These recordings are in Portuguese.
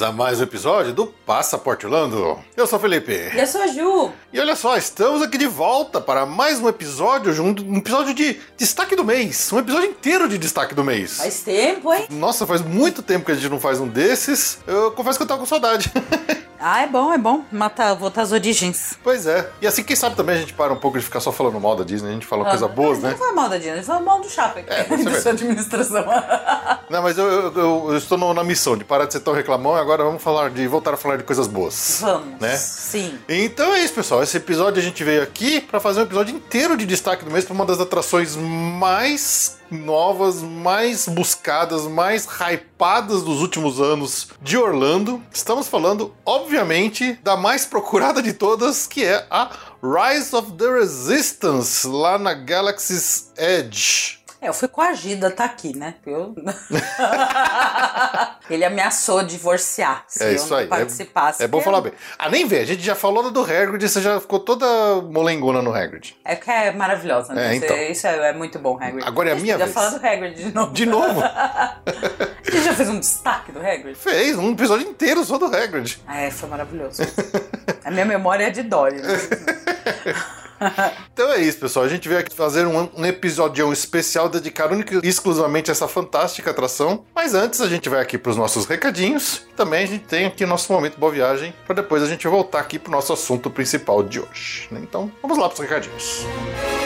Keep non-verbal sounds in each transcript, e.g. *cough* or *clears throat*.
Bem-vindos a mais um episódio do Passaporte Orlando. Eu sou o Felipe. E eu sou a Ju. E olha só, estamos aqui de volta para mais um episódio, um episódio de destaque do mês. Um episódio inteiro de destaque do mês. Faz tempo, hein? Nossa, faz muito tempo que a gente não faz um desses. Eu confesso que eu tava com saudade. *laughs* Ah, é bom, é bom. Matar, voltar as origens. Pois é. E assim, quem sabe também a gente para um pouco de ficar só falando mal da Disney, a gente fala ah, coisa boas, né? Não foi mal da Disney, a gente fala mal do shopping. É, *laughs* da sua administração. *laughs* não, mas eu, eu, eu, eu estou no, na missão de parar de ser tão reclamão e agora vamos falar de voltar a falar de coisas boas. Vamos. Né? Sim. Então é isso, pessoal. Esse episódio a gente veio aqui para fazer um episódio inteiro de destaque do mês para uma das atrações mais novas, mais buscadas, mais hypadas dos últimos anos de Orlando. Estamos falando, obviamente, da mais procurada de todas, que é a Rise of the Resistance, lá na Galaxy's Edge. É, eu fui coagida tá aqui, né? Eu... *laughs* Ele ameaçou divorciar se é isso eu aí. participasse. É, é bom falar bem. Ah, nem vê, a gente já falou do Hagrid você já ficou toda molengona no Hagrid. É que é maravilhosa, né? É, então. Isso é, é, muito bom, Hagrid. Agora é a minha vez. Já falando do Hagrid de novo. De novo? *laughs* Você já fez um destaque do Hagrid? Fez, um episódio inteiro só do Hagrid. É, foi maravilhoso. a minha memória é de Dory. Né? *laughs* então é isso, pessoal. A gente veio aqui fazer um, um episódio especial dedicado exclusivamente a essa fantástica atração. Mas antes a gente vai aqui para os nossos recadinhos. Também a gente tem aqui nosso momento boa viagem para depois a gente voltar aqui para o nosso assunto principal de hoje. Né? Então vamos lá para os recadinhos. Música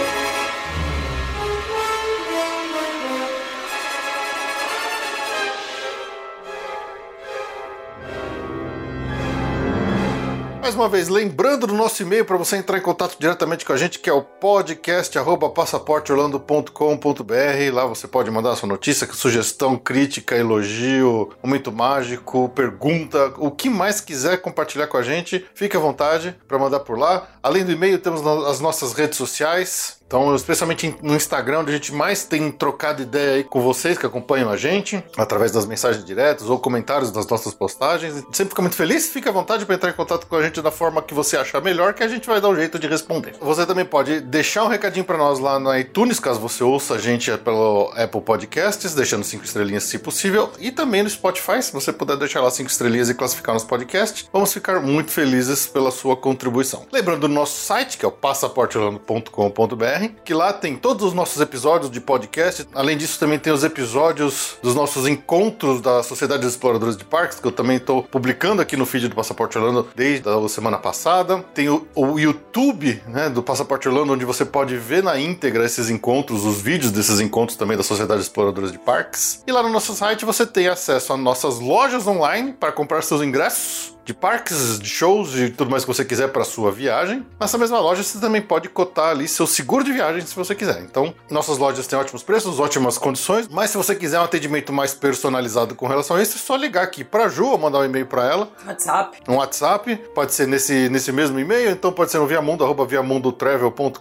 Mais uma vez, lembrando do nosso e-mail para você entrar em contato diretamente com a gente, que é o podcast@passaporteorlando.com.br. Lá você pode mandar sua notícia, sugestão, crítica, elogio, momento mágico, pergunta, o que mais quiser compartilhar com a gente, fique à vontade para mandar por lá. Além do e-mail, temos as nossas redes sociais, então, especialmente no Instagram, onde a gente mais tem trocado ideia aí com vocês que acompanham a gente, através das mensagens diretas ou comentários das nossas postagens. Sempre fica muito feliz, fica à vontade para entrar em contato com a gente da forma que você achar melhor, que a gente vai dar um jeito de responder. Você também pode deixar um recadinho para nós lá no iTunes, caso você ouça a gente pelo Apple Podcasts, deixando cinco estrelinhas se possível, e também no Spotify, se você puder deixar lá cinco estrelinhas e classificar nos podcasts, vamos ficar muito felizes pela sua contribuição. Lembrando do nosso site, que é o passaporteorlando.com.br, que lá tem todos os nossos episódios de podcast. Além disso, também tem os episódios dos nossos encontros da Sociedade dos Exploradores de Parques, que eu também estou publicando aqui no feed do Passaporte Orlando desde a semana passada. Tem o, o YouTube né, do Passaporte Orlando, onde você pode ver na íntegra esses encontros, os vídeos desses encontros também da Sociedade dos Exploradores de Parques. E lá no nosso site você tem acesso a nossas lojas online para comprar seus ingressos de parques, de shows e tudo mais que você quiser para sua viagem. Nessa mesma loja você também pode cotar ali seu seguro de viagem se você quiser. Então, nossas lojas têm ótimos preços, ótimas condições, mas se você quiser um atendimento mais personalizado com relação a isso, é só ligar aqui para Ju ou mandar um e-mail para ela. WhatsApp. Um WhatsApp, pode ser nesse, nesse mesmo e-mail, então pode ser no viamundo, arroba viamundotravel.com.br,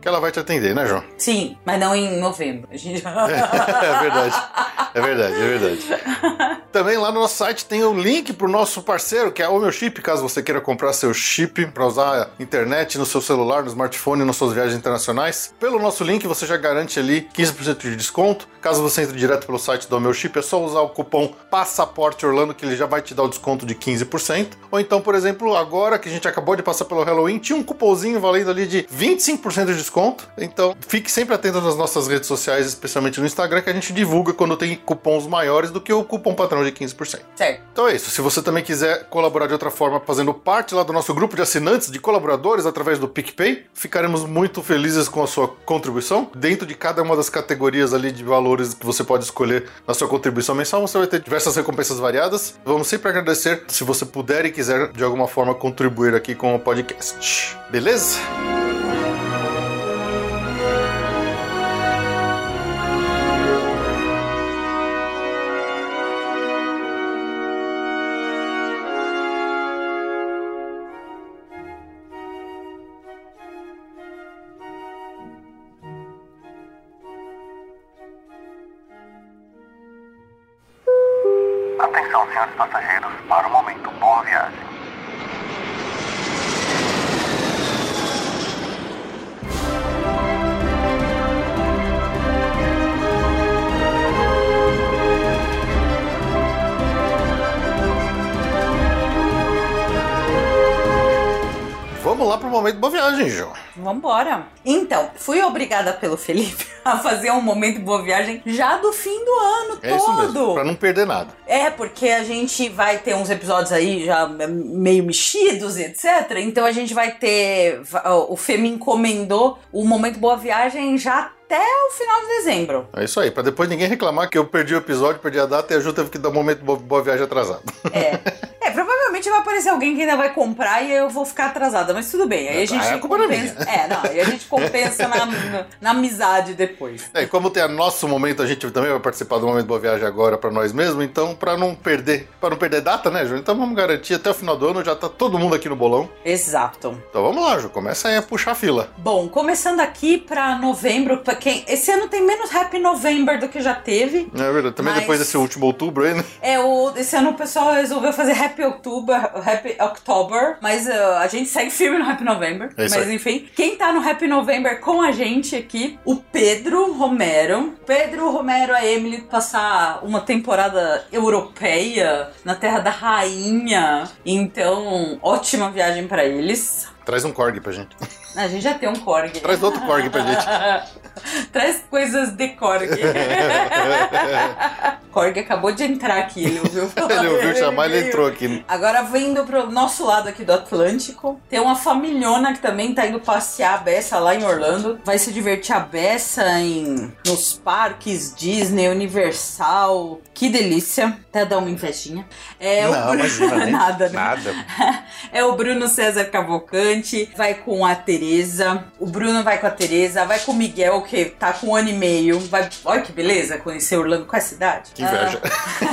que ela vai te atender, né, João? Sim, mas não em novembro. A gente... é, *laughs* é verdade. É verdade, é verdade. *laughs* Também lá no nosso site tem o link pro nosso parceiro, que é o meu chip, caso você queira comprar seu chip para usar internet no seu celular, no smartphone, nas suas viagens internacionais. Pelo nosso link você já garante ali 15% de desconto. Caso você entre direto pelo site do meu chip, é só usar o cupom Passaporte Orlando que ele já vai te dar o desconto de 15%. Ou então, por exemplo, agora que a gente acabou de passar pelo Halloween, tinha um cupomzinho valendo ali de 25% de desconto. Então, fique sempre atento nas nossas redes sociais, especialmente no Instagram, que a gente divulga quando tem cupons maiores do que o cupom padrão de 15%. Certo. Então é isso. Se você também quiser colaborar de outra forma, fazendo parte lá do nosso grupo de assinantes, de colaboradores através do PicPay, ficaremos muito felizes com a sua contribuição. Dentro de cada uma das categorias ali de valores que você pode escolher na sua contribuição mensal, você vai ter diversas recompensas variadas. Vamos sempre agradecer se você puder e quiser de alguma forma contribuir aqui com o podcast. Beleza? Passageiros, para o momento boa viagem. Vamos lá pro momento boa viagem, João. Vambora. Obrigada pelo Felipe *laughs* a fazer um momento boa viagem já do fim do ano É isso mesmo, todo. pra não perder nada. É, porque a gente vai ter uns episódios aí já meio mexidos e etc. Então a gente vai ter. O Fê me encomendou o Momento Boa Viagem já até o final de dezembro. É isso aí, pra depois ninguém reclamar que eu perdi o episódio, perdi a data e a Ju teve que dar um momento boa, boa viagem atrasado. É. *laughs* Provavelmente vai aparecer alguém que ainda vai comprar e eu vou ficar atrasada, mas tudo bem. Aí a gente Ah, é compensa. É, não, aí a gente compensa na, na, na amizade depois. É, e como tem nosso momento, a gente também vai participar do momento boa viagem agora pra nós mesmos, então pra não perder, para não perder data, né, Ju? Então vamos garantir até o final do ano já tá todo mundo aqui no bolão. Exato. Então vamos lá, Ju, começa aí a puxar a fila. Bom, começando aqui pra novembro, pra quem. Esse ano tem menos Happy November do que já teve. É verdade, também Mas- depois desse último outubro aí, né? É, o, esse ano o pessoal resolveu fazer Happy October, Happy October, mas uh, a gente segue firme no Happy November. É mas aí. enfim, quem tá no Happy November com a gente aqui, o Pedro Romero. Pedro Romero, a Emily passar uma temporada europeia na Terra da Rainha. Então, ótima viagem pra eles. Traz um corgi pra gente. A gente já tem um Korg. Traz outro corgi pra gente. *laughs* *laughs* Traz coisas de Korg. *laughs* Korg acabou de entrar aqui, ele ouviu Ele ouviu chamar, ele veio. entrou aqui. Agora vindo pro nosso lado aqui do Atlântico, tem uma familhona que também tá indo passear a beça lá em Orlando. Vai se divertir a beça em nos parques Disney, Universal. Que delícia. Até dar uma invejinha. É o Não, Bruno... imagina, *laughs* né? Nada, né? Nada. É o Bruno César Cavalcante, vai com a Tereza. O Bruno vai com a Tereza, vai com o Miguel, que tá com um ano e meio. Vai... Olha que beleza conhecer Orlando com essa idade. Que inveja.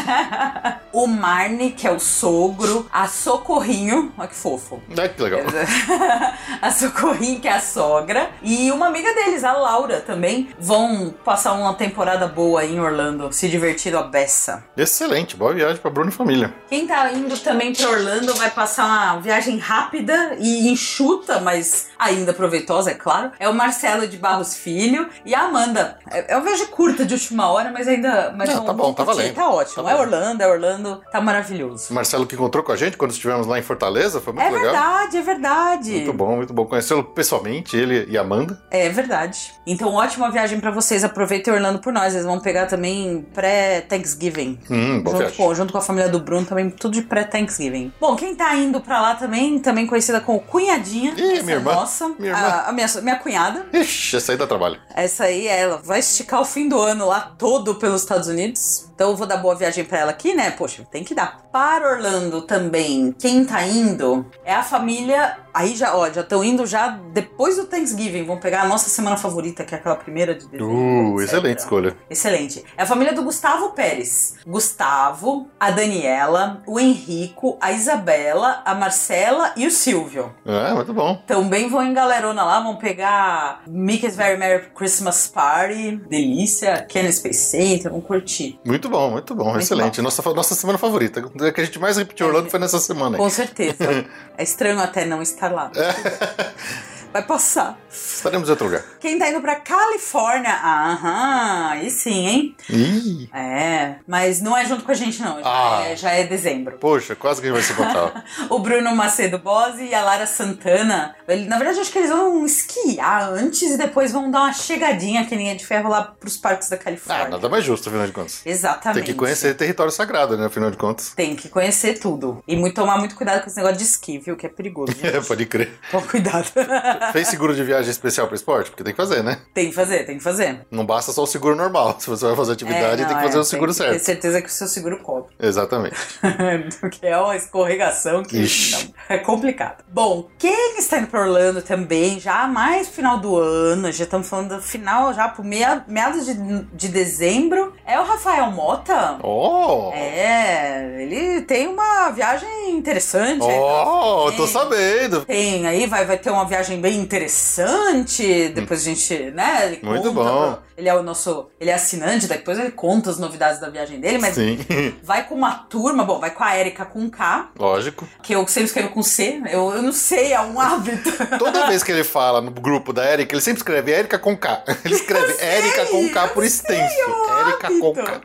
Ah, *laughs* o Marne, que é o sogro. A Socorrinho, olha que fofo. Ai, que legal. *laughs* a Socorrinho, que é a sogra. E uma amiga deles, a Laura, também. Vão passar uma temporada boa em Orlando, se divertindo a beça. Excelente, boa viagem pra Bruno e família. Quem tá indo também pra Orlando vai passar uma viagem rápida e enxuta, mas ainda proveitosa, é claro. É o Marcelo de Barros Filho e a Amanda. É é uma viagem curta de última hora, mas ainda. Mas Não, vão- tá bom, tá valendo. Tá ótimo. Tá é. Orlando, é Orlando, tá maravilhoso. O Marcelo que encontrou com a gente quando estivemos lá em Fortaleza, foi muito É legal. verdade, é verdade. Muito bom, muito bom conhecê-lo pessoalmente, ele e a Amanda. É verdade. Então, ótima viagem pra vocês. Aproveitem Orlando por nós. Eles vão pegar também pré-Thanksgiving. Hum, boa Junto com, junto com a família do Bruno, também tudo de pré-Thanksgiving. Bom, quem tá indo pra lá também, também conhecida como Cunhadinha. Ih, minha irmã. Nossa, Minha irmã. A, a minha, minha cunhada. Ixi, essa aí dá trabalho. Essa aí, ela vai esticar o fim do ano lá todo pelos Estados Unidos. Então eu vou dar boa viagem pra ela aqui, né? Poxa, tem que dar. Para Orlando também, quem tá indo é a família Aí já, ó, já estão indo já depois do Thanksgiving. Vão pegar a nossa semana favorita, que é aquela primeira de dezembro. Uh, excelente escolha. Excelente. É a família do Gustavo Pérez. Gustavo, a Daniela, o Henrico, a Isabela, a Marcela e o Silvio. É, muito bom. Também vão em galerona lá, vão pegar Mickey's Very Merry Christmas Party, delícia, Kenny Space Center, vão curtir. Muito bom, muito bom, excelente. Nossa, nossa semana favorita. A que a gente mais repetiu Orlando foi nessa semana. Com certeza. *laughs* é estranho até não estar lá. *laughs* Vai passar. Estaremos em outro lugar. Quem tá indo pra Califórnia? Aham, aí sim, hein? Ih, É, mas não é junto com a gente, não. Já, Ah. é, já é dezembro. poxa, quase que a gente vai se encontrar. *laughs* O Bruno Macedo Bose e a Lara Santana. Ele, na verdade, acho que eles vão esquiar antes e depois vão dar uma chegadinha que linha de ferro lá pros parques da Califórnia. ah, nada mais justo, afinal de contas. Exatamente. Tem que conhecer território sagrado, né, afinal de contas. Tem que conhecer tudo. E muito, tomar muito cuidado com esse negócio de esqui, viu? Que é perigoso. *laughs* É, pode crer. Toma cuidado. *laughs* Fez seguro de viagem especial para esporte? Porque tem que fazer, né? tem que fazer, tem que fazer. Não basta só o seguro normal. Se você vai fazer atividade, É, tem não, que fazer é, o seguro tem certo. certeza que o seu seguro cobre. Exatamente. *laughs* Porque é uma escorregação que não, é complicado. Bom, quem está indo para Orlando também, já mais pro final do ano, já estamos falando do final, já pro meados de, de dezembro, é o Rafael Mota. Oh! É, ele tem uma viagem interessante. aí Oh, pela tô sabendo. Tem aí, vai, vai ter uma viagem bem interessante. Depois a gente, né? Ele Muito conta, bom. Ele é o nosso. Ele é assinante, depois ele conta as novidades da viagem dele, mas Sim, *laughs* vai com uma turma, bom, vai com a Erika com K, lógico. que eu sempre escrevo com C, eu, eu não sei, é um hábito. *laughs* Toda vez que ele fala no grupo da Erika, ele sempre escreve Erika com K. *laughs* Ele escreve Erika com K por extenso. Erika com K.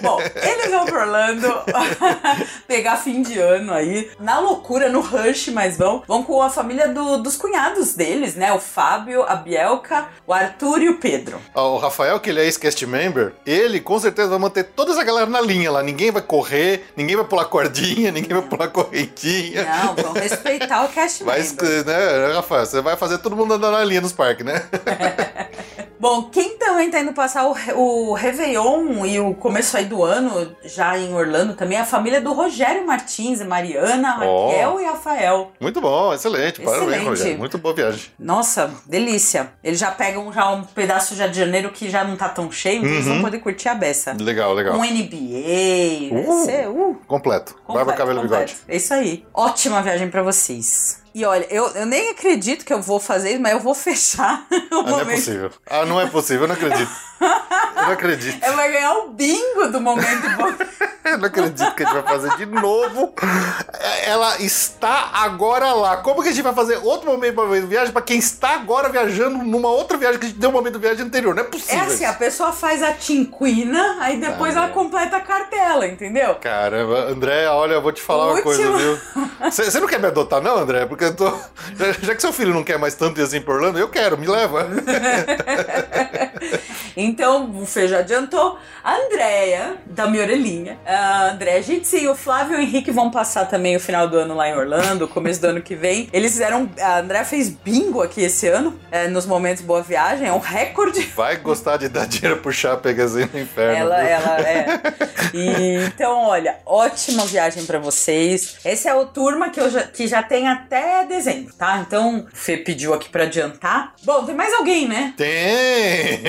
Bom, eles vão pro Orlando *laughs* pegar fim de ano aí, na loucura, no rush, mas vão. Vão com a família do- dos cunhados deles, né? O Fábio, a Bielka, o Arthur e o Pedro. Ó, O Rafael, que ele é ex-cast member, ele com certeza vai manter toda essa galera na linha lá. Ninguém vai correr, ninguém vai pular cordinha, ninguém vai pular correntinha. Não, vão respeitar o cast member. né, Rafael, você vai fazer todo mundo andar na linha nos parques, né? *laughs* Bom, quem também tá indo passar o, o Réveillon e o começo aí do ano, já em Orlando também, é a família do Rogério Martins, a Mariana. Raquel e Rafael. Muito bom, excelente. Parabéns, Excelente. Rogério. Muito boa viagem. Nossa, delícia. Eles já pegam já um pedaço já de janeiro que já não tá tão cheio, então eles vão poder curtir a beça. Legal, legal. Um NBA, Uh. ser, uh, Completo. Barba, completo, cabelo, completo. bigode. É isso aí. Ótima viagem pra vocês. E olha, eu, eu nem acredito que eu vou fazer isso, mas eu vou fechar *laughs* o Ah, não é momento. possível. Ah, não é possível, eu não acredito. *laughs* Eu não acredito. Eu vou ganhar o bingo do momento bom. *laughs* Eu não acredito que a gente vai fazer de novo. Ela está agora lá. Como que a gente vai fazer outro momento de viagem para quem está agora viajando numa outra viagem que a gente deu um momento de viagem anterior? Não é É possível. assim, a isso. pessoa faz a tinquina, aí depois ela completa a cartela, entendeu? Caramba, André, olha, eu vou te falar uma coisa, viu? Você você não quer me adotar, não, André? Porque eu tô. *laughs* Já, já que seu filho não quer mais tanto ir assim por Orlando, eu quero, me leva. *laughs* Então, o Fê já adiantou. A Andréia, da minha orelhinha. A Andréia Jitsi e o Flávio e o Henrique vão passar também o final do ano lá em Orlando, começo do ano que vem. Eles fizeram. A Andréia fez bingo aqui esse ano, é, nos momentos Boa Viagem, é um recorde. Vai gostar de dar dinheiro pro Chapegazinho no inferno. Ela, viu? ela é. *laughs* E, então, olha, ótima viagem pra vocês. Esse é o turma que, eu já, que já tem até dezembro, tá? Então, o Fê pediu aqui pra adiantar. Bom, tem mais alguém, né? Tem!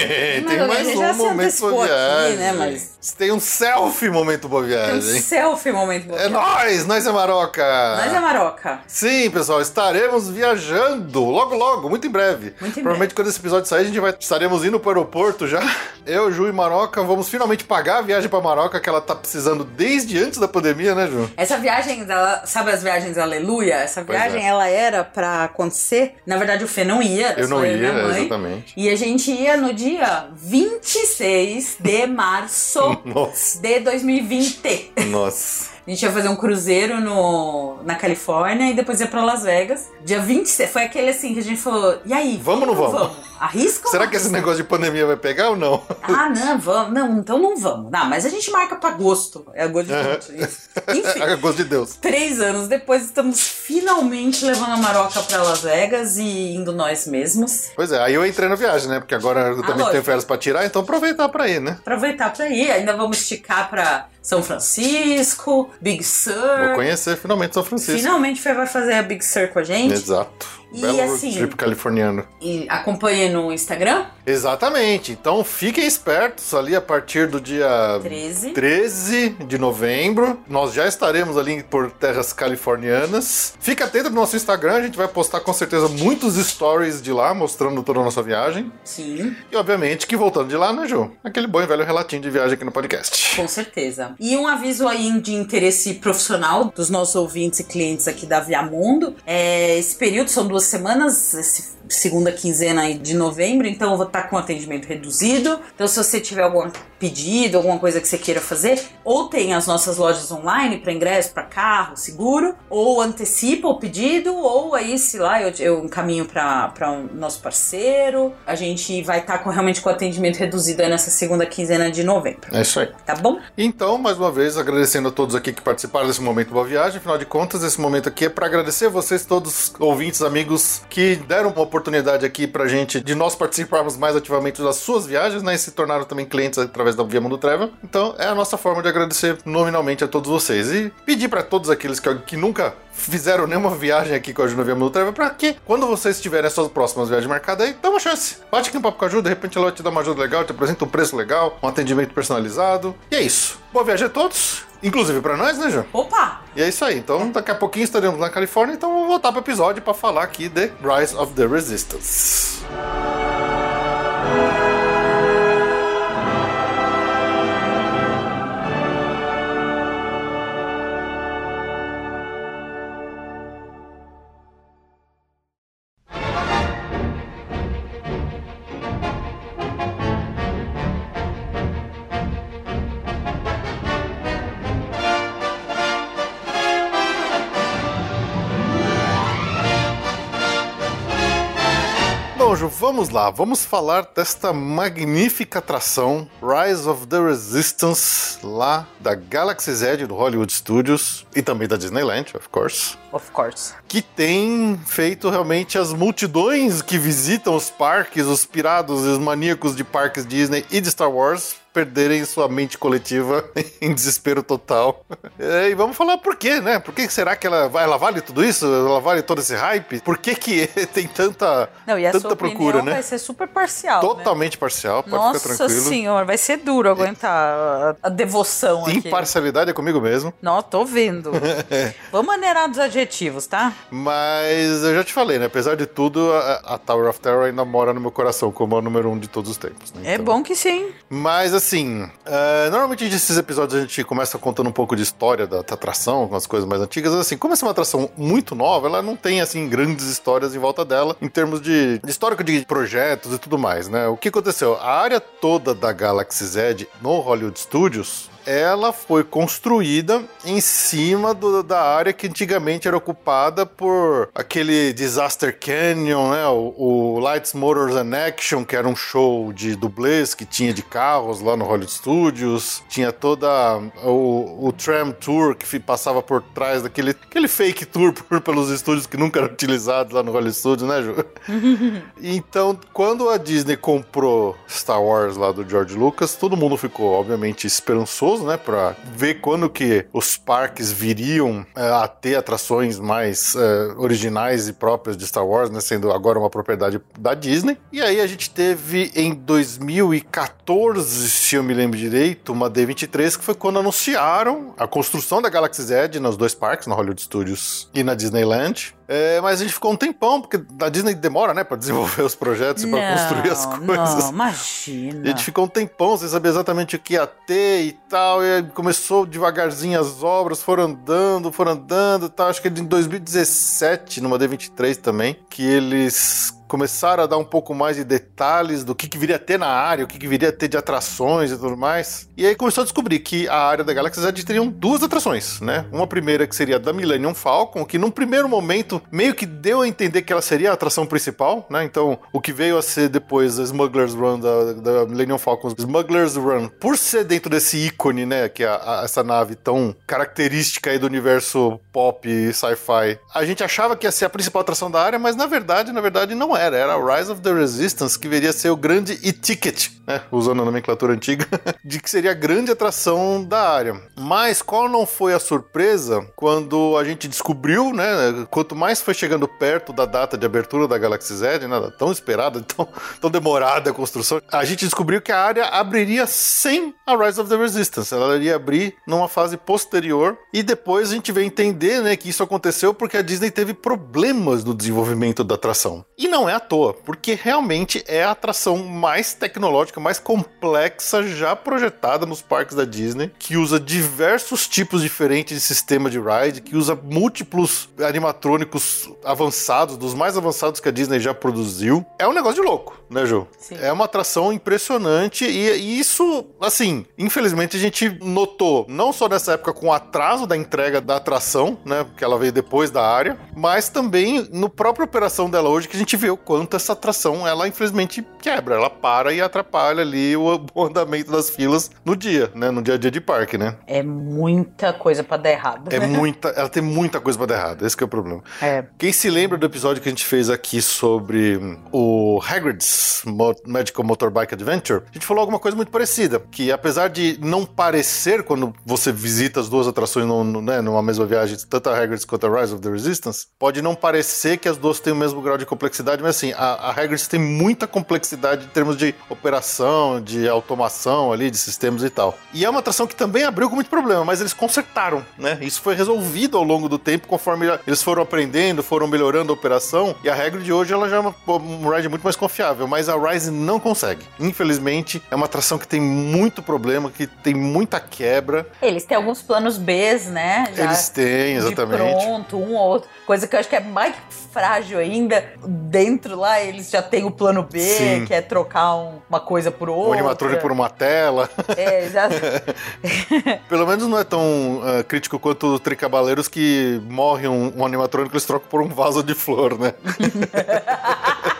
Mas Tem *laughs* a mais um já momento boa aqui, viagem. né, mas- Tem um selfie momento boa Tem um viagem. selfie momento Boa É Viagem. nóis! Nós é Maroca! Nós é Maroca. Sim, pessoal, estaremos viajando logo, logo, muito em breve. Muito em Provavelmente quando esse episódio sair, a gente vai estaremos indo pro aeroporto já. Eu, Ju e Maroca vamos finalmente pagar a viagem pra Maroca que ela tá precisando desde antes da pandemia, né, Ju? Essa viagem, dela, sabe as viagens Aleluia? Essa viagem, é. ela era pra acontecer. Na verdade, o Fê não ia, era Eu não ia, exatamente. E a gente ia no dia 26 de março *laughs* Nossa, de 2020. nossa. A gente ia fazer um cruzeiro no, na Califórnia e depois ia pra Las Vegas. Dia 26, foi aquele assim que a gente falou, e aí? Vamos ou não vamos? Arrisca Será que esse negócio de pandemia vai pegar ou não? Ah, não, vamos. Não, então não vamos. Não, mas a gente marca pra agosto. É agosto de. 20. isso. Enfim. *laughs* A gosto de Deus. Três anos depois, estamos finalmente levando a Maroca pra Las Vegas e indo nós mesmos. Pois é, aí eu entrei na viagem, né? Porque agora eu também lógico. tenho férias pra tirar, então aproveitar pra ir, né? Aproveitar pra ir. Ainda vamos esticar pra São Francisco, Big Sur. Vou conhecer finalmente São Francisco. Finalmente vai fazer a Big Sur com a gente. Exato. E Belo assim- trip californiano. E acompanhe no Instagram, Exatamente. Então fiquem espertos ali a partir do dia 13. 13 de novembro. Nós já estaremos ali por terras californianas. Fica atento no nosso Instagram, a gente vai postar com certeza muitos stories de lá, mostrando toda a nossa viagem. Sim, E obviamente que voltando de lá, né, Ju? Aquele bom e velho relatinho de viagem aqui no podcast. com certeza. E um aviso aí de interesse profissional dos nossos ouvintes e clientes aqui da Viamundo. É, esse período são duas semanas, esse segunda quinzena aí de novembro, então eu vou estar com atendimento reduzido. Então, se você tiver algum pedido, alguma coisa que você queira fazer, ou tem as nossas lojas online para ingresso, para carro, seguro, ou antecipa o pedido, ou aí, se lá, eu, eu encaminho para o nosso parceiro. A gente vai estar com, realmente com atendimento reduzido aí nessa segunda quinzena de novembro. É isso aí. Tá bom? Então, mais uma vez, agradecendo a todos aqui que participaram desse momento Boa Viagem. Afinal de contas, esse momento aqui é para agradecer vocês, todos ouvintes, amigos, que deram uma oportunidade aqui pra gente de nós participarmos mais ativamente das suas viagens, né? E se tornaram também clientes através da Via Mundo Travel. Então, é a nossa forma de agradecer nominalmente a todos vocês. E pedir para todos aqueles que, que nunca fizeram nenhuma viagem aqui com a Ju na Via Mundo Travel, pra que quando vocês tiverem as suas próximas viagens marcadas aí, dá uma chance. Bate aqui um papo com a Ju, de repente ela vai te dar uma ajuda legal, te apresenta um preço legal, um atendimento personalizado. E é isso. Boa viagem a todos, inclusive pra nós, né, Ju? Opa! E é isso aí. Então, daqui a pouquinho estaremos na Califórnia, então vou voltar pro episódio pra falar aqui de Rise of the Resistance. Bom, Ju, vamos lá. Vamos falar desta magnífica atração Rise of the Resistance lá da Galaxy Z do Hollywood Studios e também da Disneyland, of course. Of course. Que tem feito realmente as multidões que visitam os parques, os pirados e os maníacos de parques Disney e de Star Wars perderem sua mente coletiva *laughs* em desespero total. *laughs* E vamos falar por quê, né? Por que será que ela, ela vale tudo isso? Ela vale todo esse hype? Por que que *laughs* tem tanta, Não, e a tanta sua procura, né? vai ser super parcial. né? Totalmente parcial, pode Nossa ficar tranquilo. senhora, vai ser duro aguentar a, a devoção aqui. Imparcialidade é comigo mesmo. Não, tô vendo. Vamos maneirar dos adjetivos, tá? Mas eu já te falei, né? Apesar de tudo, a, a Tower of Terror ainda mora no meu coração como a número um de todos os tempos. né? É Então- bom que sim. Mas assim, é, normalmente nesses episódios a gente começa contando um pouco de história da, da atração, com as coisas mais antigas. Assim, como essa é uma atração muito nova, ela não tem assim grandes histórias em volta dela, em termos de, de histórico de projetos e tudo mais, né? O que aconteceu? A área toda da Galaxy Z no Hollywood Studios ela foi construída em cima do- da área que antigamente era ocupada por aquele Disaster Canyon, né? O, o Lights, Motors and Action, que era um show de dublês que tinha de carros lá no Hollywood Studios. Tinha toda o, o Tram Tour que passava por trás daquele aquele fake tour *laughs* por- pelos estúdios que nunca era utilizado lá no Hollywood Studios, né, Ju? *laughs* Então, quando a Disney comprou Star Wars lá do George Lucas, todo mundo ficou, obviamente, esperançoso, né? Pra ver quando que os parques viriam eh, a ter atrações mais eh, originais e próprias de Star Wars, né? Sendo agora uma propriedade da Disney. E aí a gente teve em 2014, se eu me lembro direito, uma D23, que foi quando anunciaram a construção da Galaxy Z nos dois parques, na Hollywood Studios e na Disneyland. É, mas a gente ficou um tempão, porque a Disney demora, né, pra desenvolver os projetos e pra construir as Não, coisas. Não, imagina. E a gente ficou um tempão sem saber exatamente o que ia ter e tal. E começou devagarzinho as obras, foram andando, foram andando e tal. Acho que em 2017, numa D23 também, que eles começaram a dar um pouco mais de detalhes do que, que viria a ter na área, o que, que viria a ter de atrações e tudo mais. E aí começou a descobrir que a área da Galaxy Z teriam duas atrações, né? Uma primeira que seria da Millennium Falcon, que num primeiro momento meio que deu a entender que ela seria a atração principal, né? Então, o que veio a ser depois a Smuggler's Run da, da Millennium Falcon, Smuggler's Run, por ser dentro desse ícone, né, que é a, a, essa nave tão característica aí do universo pop sci-fi, a gente achava que ia ser a principal atração da área, mas na verdade, na verdade não era. Era Rise of the Resistance, que viria a ser o grande e-ticket, né? Usando a nomenclatura antiga, *laughs* de que seria a grande atração da área. Mas qual não foi a surpresa quando a gente descobriu, né? Quanto mais foi chegando perto da data de abertura da Galaxy Z, né, tão esperada, *laughs* tão, tão demorada a construção, a gente descobriu que a área abriria sem a Rise of the Resistance. Ela iria abrir numa fase posterior e depois a gente veio entender, né, que isso aconteceu porque a Disney teve problemas no desenvolvimento da atração. E não é à toa, porque realmente é a atração mais tecnológica, mais complexa já projetada nos parques da Disney, que usa diversos tipos diferentes de sistema de ride, que usa múltiplos animatrônicos avançados, dos mais avançados que a Disney já produziu. É um negócio de louco, né, Ju? Sim. É uma atração impressionante e, e isso, assim, infelizmente a gente notou, não só nessa época com o atraso da entrega da atração, né, porque ela veio depois da área, mas também no própria operação dela hoje que a gente vê o quanto essa atração, ela infelizmente quebra, ela para e atrapalha ali o, andamento das filas no dia, né, no dia a dia de parque, né? É muita coisa para dar errado. É muita, ela tem muita coisa para dar errado, esse é o problema. É. Quem se lembra do episódio que a gente fez aqui sobre o Hagrid's Magical Motorbike Adventure, a gente falou alguma coisa muito parecida, que apesar de não parecer quando você visita as duas atrações no, no, né, numa mesma viagem, tanto a Hagrid's quanto a Rise of the Resistance, pode não parecer que as duas têm o mesmo grau de complexidade, mas assim, a, a Hagrid's tem muita complexidade em termos de operação, de automação ali, de sistemas e tal. E é uma atração que também abriu com muito problema, mas eles consertaram, né? Isso foi resolvido ao longo do tempo, conforme eles foram aprendendo, foram melhorando a operação, e a regra de hoje ela já é uma, um ride muito mais confiável, mas a Rise não consegue. Infelizmente, é uma atração que tem muito problema, que tem muita quebra. Eles têm alguns planos B, né? Já Eles têm, exatamente. Pronto, um ou outro. Coisa que eu acho que é mais frágil ainda. Dentro lá, eles já têm o plano B, Sim. que é trocar um, uma coisa por outra. Um animatrônico por uma tela. É, exato. *laughs* Pelo menos não é tão uh, crítico quanto o Tricabaleiros que morre um, um animatrônico eles trocam por um vaso de flor, né? *laughs*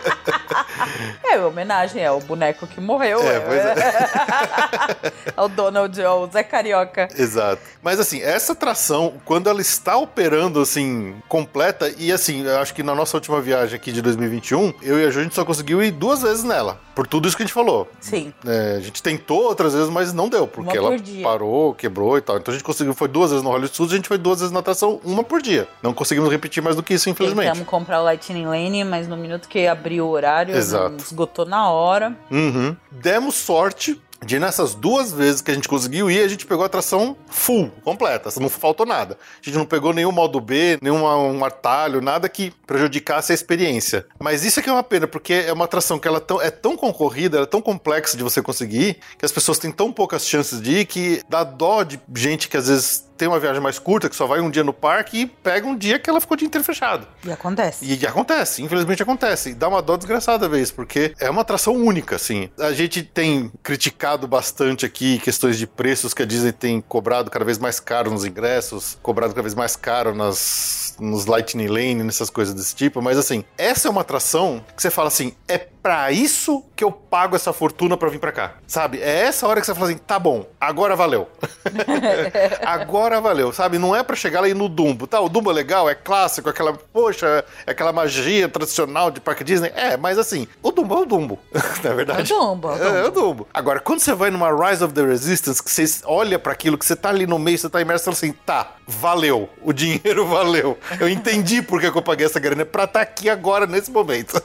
É, homenagem ao boneco que morreu. É, pois é. *laughs* ao Donald, ao Zé Carioca. Exato. Mas assim, essa atração, quando ela está operando assim, completa, e assim, eu acho que na nossa última viagem aqui de 2021, eu e a Ju, a gente só conseguiu ir duas vezes nela. Por tudo isso que a gente falou. Sim. É, a gente tentou outras vezes, mas não deu, porque ela parou, quebrou e tal. Então a gente conseguiu, foi duas vezes no Hollywood Studios, a gente foi duas vezes na atração, uma por dia. Não conseguimos repetir mais do que isso, infelizmente. Tentamos comprar o Lightning Lane, mas no minuto que abriu o horário, Exato. Esgotou na hora. Uhum. Demos sorte de nessas duas vezes que a gente conseguiu ir, a gente pegou a atração full, completa, não faltou nada. A gente não pegou nenhum modo B, nenhum um atalho, nada que prejudicasse a experiência. Mas isso aqui é uma pena, porque é uma atração que ela é tão concorrida, ela é tão complexa de você conseguir, que as pessoas têm tão poucas chances de ir, que dá dó de gente que às vezes tem uma viagem mais curta, que só vai um dia no parque e pega um dia que ela ficou o dia inteiro fechado. E acontece. E, e acontece, infelizmente acontece. E dá uma dó desgraçada vez, porque é uma atração única, assim. A gente tem criticado bastante aqui questões de preços que a Disney tem cobrado cada vez mais caro nos ingressos, cobrado cada vez mais caro nas, nos Lightning Lane, nessas coisas desse tipo, mas assim, essa é uma atração que você fala assim, é para isso que eu pago essa fortuna para vir para cá, sabe? É essa hora que você fala assim, tá bom, agora valeu. *laughs* *laughs* agora valeu, sabe? Não é para chegar lá e no Dumbo, tá? O Dumbo é legal, é clássico, aquela, poxa, é aquela magia tradicional de Parque Disney. É, mas assim, o Dumbo é o Dumbo, *laughs* na verdade. É o Dumbo, é o Dumbo. É, é o Dumbo. Agora, quando você vai numa Rise of the Resistance, que você olha para aquilo, que você tá ali no meio, você tá imerso, você assim, tá, valeu, o dinheiro *laughs* valeu. Eu entendi por que eu paguei essa grana, é pra estar tá aqui agora, nesse momento. *laughs*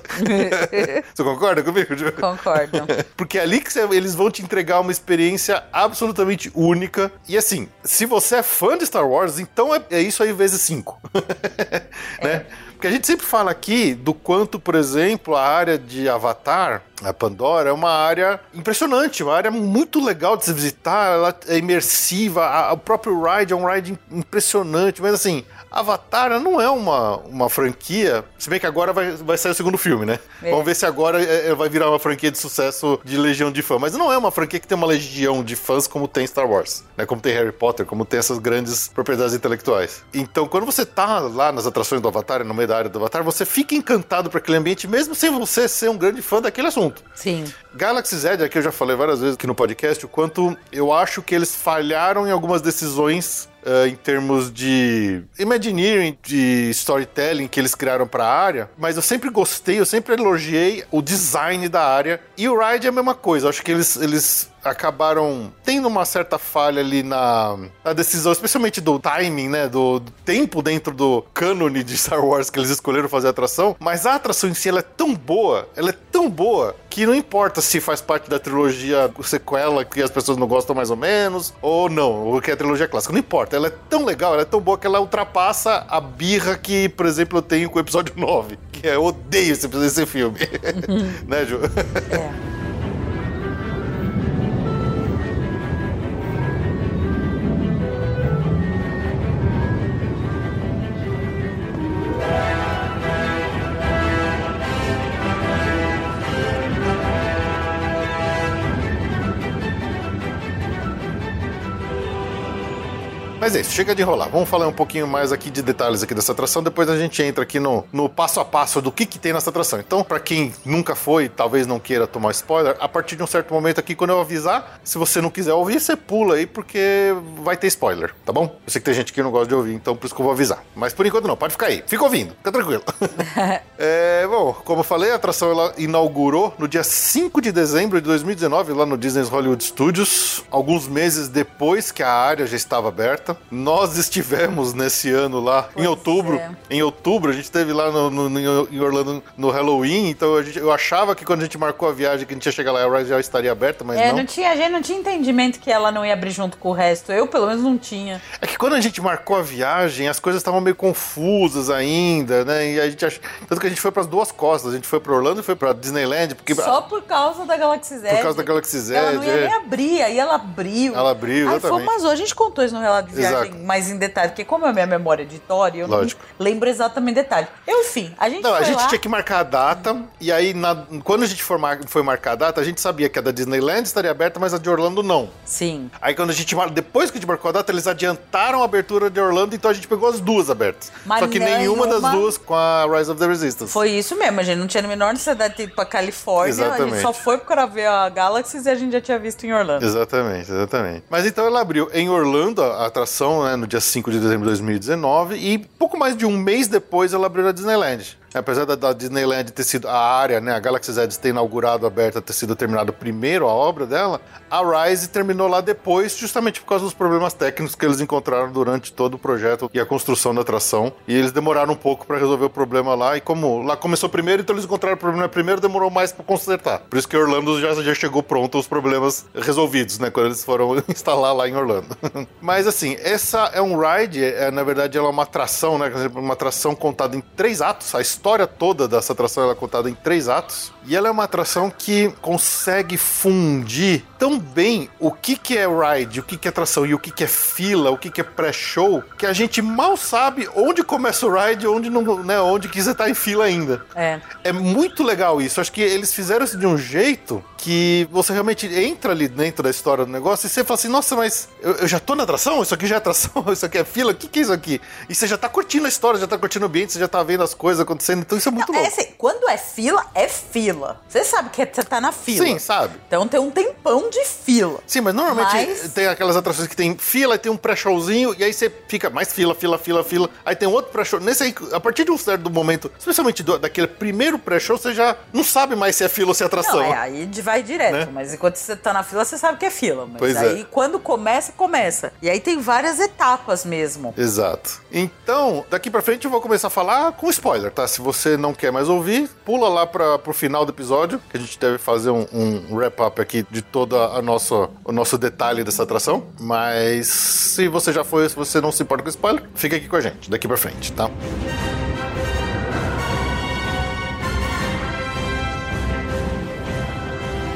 você concorda comigo? Concordo. Porque é ali que você, eles vão te entregar uma experiência absolutamente única. E assim, se você é fã de Star Wars, então é, é isso aí vezes cinco. *laughs* né? Porque a gente sempre fala aqui do quanto, por exemplo, a área de Avatar a Pandora, é uma área impressionante, uma área muito legal de se visitar, ela é imersiva, a, o próprio ride é um ride impressionante, mas assim, Avatar não é uma, uma franquia, se bem que agora vai, vai sair o segundo filme, né? É. Vamos ver se agora é, é, vai virar uma franquia de sucesso de legião de fã. Mas não é uma franquia que tem uma legião de fãs como tem Star Wars, né? Como tem Harry Potter, como tem essas grandes propriedades intelectuais. Então, quando você tá lá nas atrações do Avatar, no meio da área do Avatar, você fica encantado por aquele ambiente, mesmo sem você ser um grande fã daquele assunto. Sim. Galaxy Z, aqui eu já falei várias vezes aqui no podcast, o quanto eu acho que eles falharam em algumas decisões Uh, em termos de Imagineering, de storytelling que eles criaram para a área, mas eu sempre gostei, eu sempre elogiei o design da área. E o Ride é a mesma coisa, acho que eles, eles acabaram tendo uma certa falha ali na, na decisão, especialmente do timing, né? Do, do, tempo dentro do cânone de Star Wars que eles escolheram fazer a atração. Mas a atração em si ela é tão boa, ela é tão boa, que não importa se faz parte da trilogia sequela que as pessoas não gostam mais ou menos, ou não, ou que é a trilogia clássica. Não importa, ela é tão legal, ela é tão boa que ela ultrapassa a birra que, por exemplo, eu tenho com o episódio 9. Que é, eu odeio esse, esse filme. *laughs* né, Ju? É. vida. Mas é isso, chega de enrolar. Vamos falar um pouquinho mais aqui de detalhes aqui dessa atração, depois a gente entra aqui no, no passo a passo do que, que tem nessa atração. Então, para quem nunca foi, talvez não queira tomar spoiler, a partir de um certo momento aqui, quando eu avisar, se você não quiser ouvir, você pula aí, porque vai ter spoiler, tá bom? Eu sei que tem gente que não gosta de ouvir, então por isso que eu vou avisar. Mas por enquanto não, pode ficar aí. Fica ouvindo, fica tranquilo. *laughs* é, bom, como eu falei, a atração ela inaugurou no dia 5 de dezembro de 2019, lá no Disney's Hollywood Studios, alguns meses depois que a área já estava aberta. Nós estivemos nesse ano lá pois em outubro. É. Em outubro, a gente esteve lá no, no, em Orlando no Halloween, então gente, eu achava que quando a gente marcou a viagem que a gente ia chegar lá, a Rise já estaria aberta, mas é, não. não tinha, a gente não tinha entendimento que ela não ia abrir junto com o resto. Eu, pelo menos, não tinha. É que quando a gente marcou a viagem, as coisas estavam meio confusas ainda, né? E a gente ach... Tanto que a gente foi para as duas costas. A gente foi para Orlando e foi para Disneyland. Porque... Só por causa da Galaxy Z. Por causa da Galaxy Z. Ela não ia é. nem abrir, aí ela abriu. Ela abriu, aí exatamente. Foi uma A gente contou isso no relato de viagem Exato. mais em detalhe, porque como é a minha memória editória, eu Lógico. não lembro exatamente detalhe. Enfim, a gente Não, a gente lá... tinha que marcar a data, e aí na... quando a gente for mar... foi marcar a data, a gente sabia que a da Disneyland estaria aberta, mas a de Orlando não. Sim. Aí quando a gente depois que a gente marcou a data, eles adiantaram a abertura de Orlando, então a gente pegou as duas abertas. Mas Só que nenhuma, nenhuma das duas com a Rise of the Resistance. Foi isso mesmo, a gente não tinha a menor necessidade de ir pra Califórnia, exatamente. a gente só foi para ver a Galaxy e a gente já tinha visto em Orlando. Exatamente, exatamente. Mas então ela abriu em Orlando a atração, né, no dia 5 de dezembro de 2019 e pouco mais de um mês depois ela abriu a Disneyland. Apesar da, da, Disneyland ter sido a área, né, a Galaxy Z ter inaugurado, aberta, ter sido terminado primeiro a obra dela, a Rise terminou lá depois, justamente por causa dos problemas técnicos que eles encontraram durante todo o projeto e a construção da atração. E eles demoraram um pouco para resolver o problema lá. E como lá começou primeiro, então eles encontraram o problema primeiro, demorou mais para consertar. Por isso que Orlando já, já chegou pronto os problemas resolvidos, né, quando eles foram *laughs* instalar lá em Orlando. *laughs* Mas assim, essa é um ride, é, na verdade, ela é uma atração, né, uma atração contada em três atos. A história toda dessa atração é contada em três atos. E ela é uma atração que consegue fundir tão bem o que, que é ride, o que, que é atração e o que, que é fila, o que, que é pré-show, que a gente mal sabe onde começa o ride, onde não, né, onde que você tá em fila ainda. É. É muito legal isso. Acho que eles fizeram isso de um jeito que você realmente entra ali dentro da história do negócio e você fala assim, nossa, mas eu, eu já tô na atração? Isso aqui já é atração? *laughs* Isso aqui é fila? O que, que é isso aqui? E você já tá curtindo a história, já tá curtindo o ambiente, você já tá vendo as coisas acontecendo, então isso é muito não, é louco. É assim, quando é fila, é fila. Você sabe que você tá na fila. Sim, sabe. Então tem um tempão de fila. Sim, mas normalmente mas... tem aquelas atrações que tem fila, e tem um pré-showzinho, e aí você fica mais fila, fila, fila, fila. Aí tem outro pré-show. Nesse aí, a partir de um certo momento, especialmente do, daquele primeiro pré-show, você já não sabe mais se é fila ou se é atração. Não, é, aí vai direto, né? mas enquanto você tá na fila, você sabe que é fila. Mas pois aí é. quando começa, começa. E aí tem várias etapas mesmo. Exato. Então, daqui pra frente eu vou começar a falar com spoiler, tá? Se você não quer mais ouvir, pula lá pra, pro final do episódio, que a gente deve fazer um, um wrap-up aqui de todo a nossa, o nosso detalhe dessa atração. Mas se você já foi, se você não se importa com spoiler, fica aqui com a gente, daqui pra frente, tá?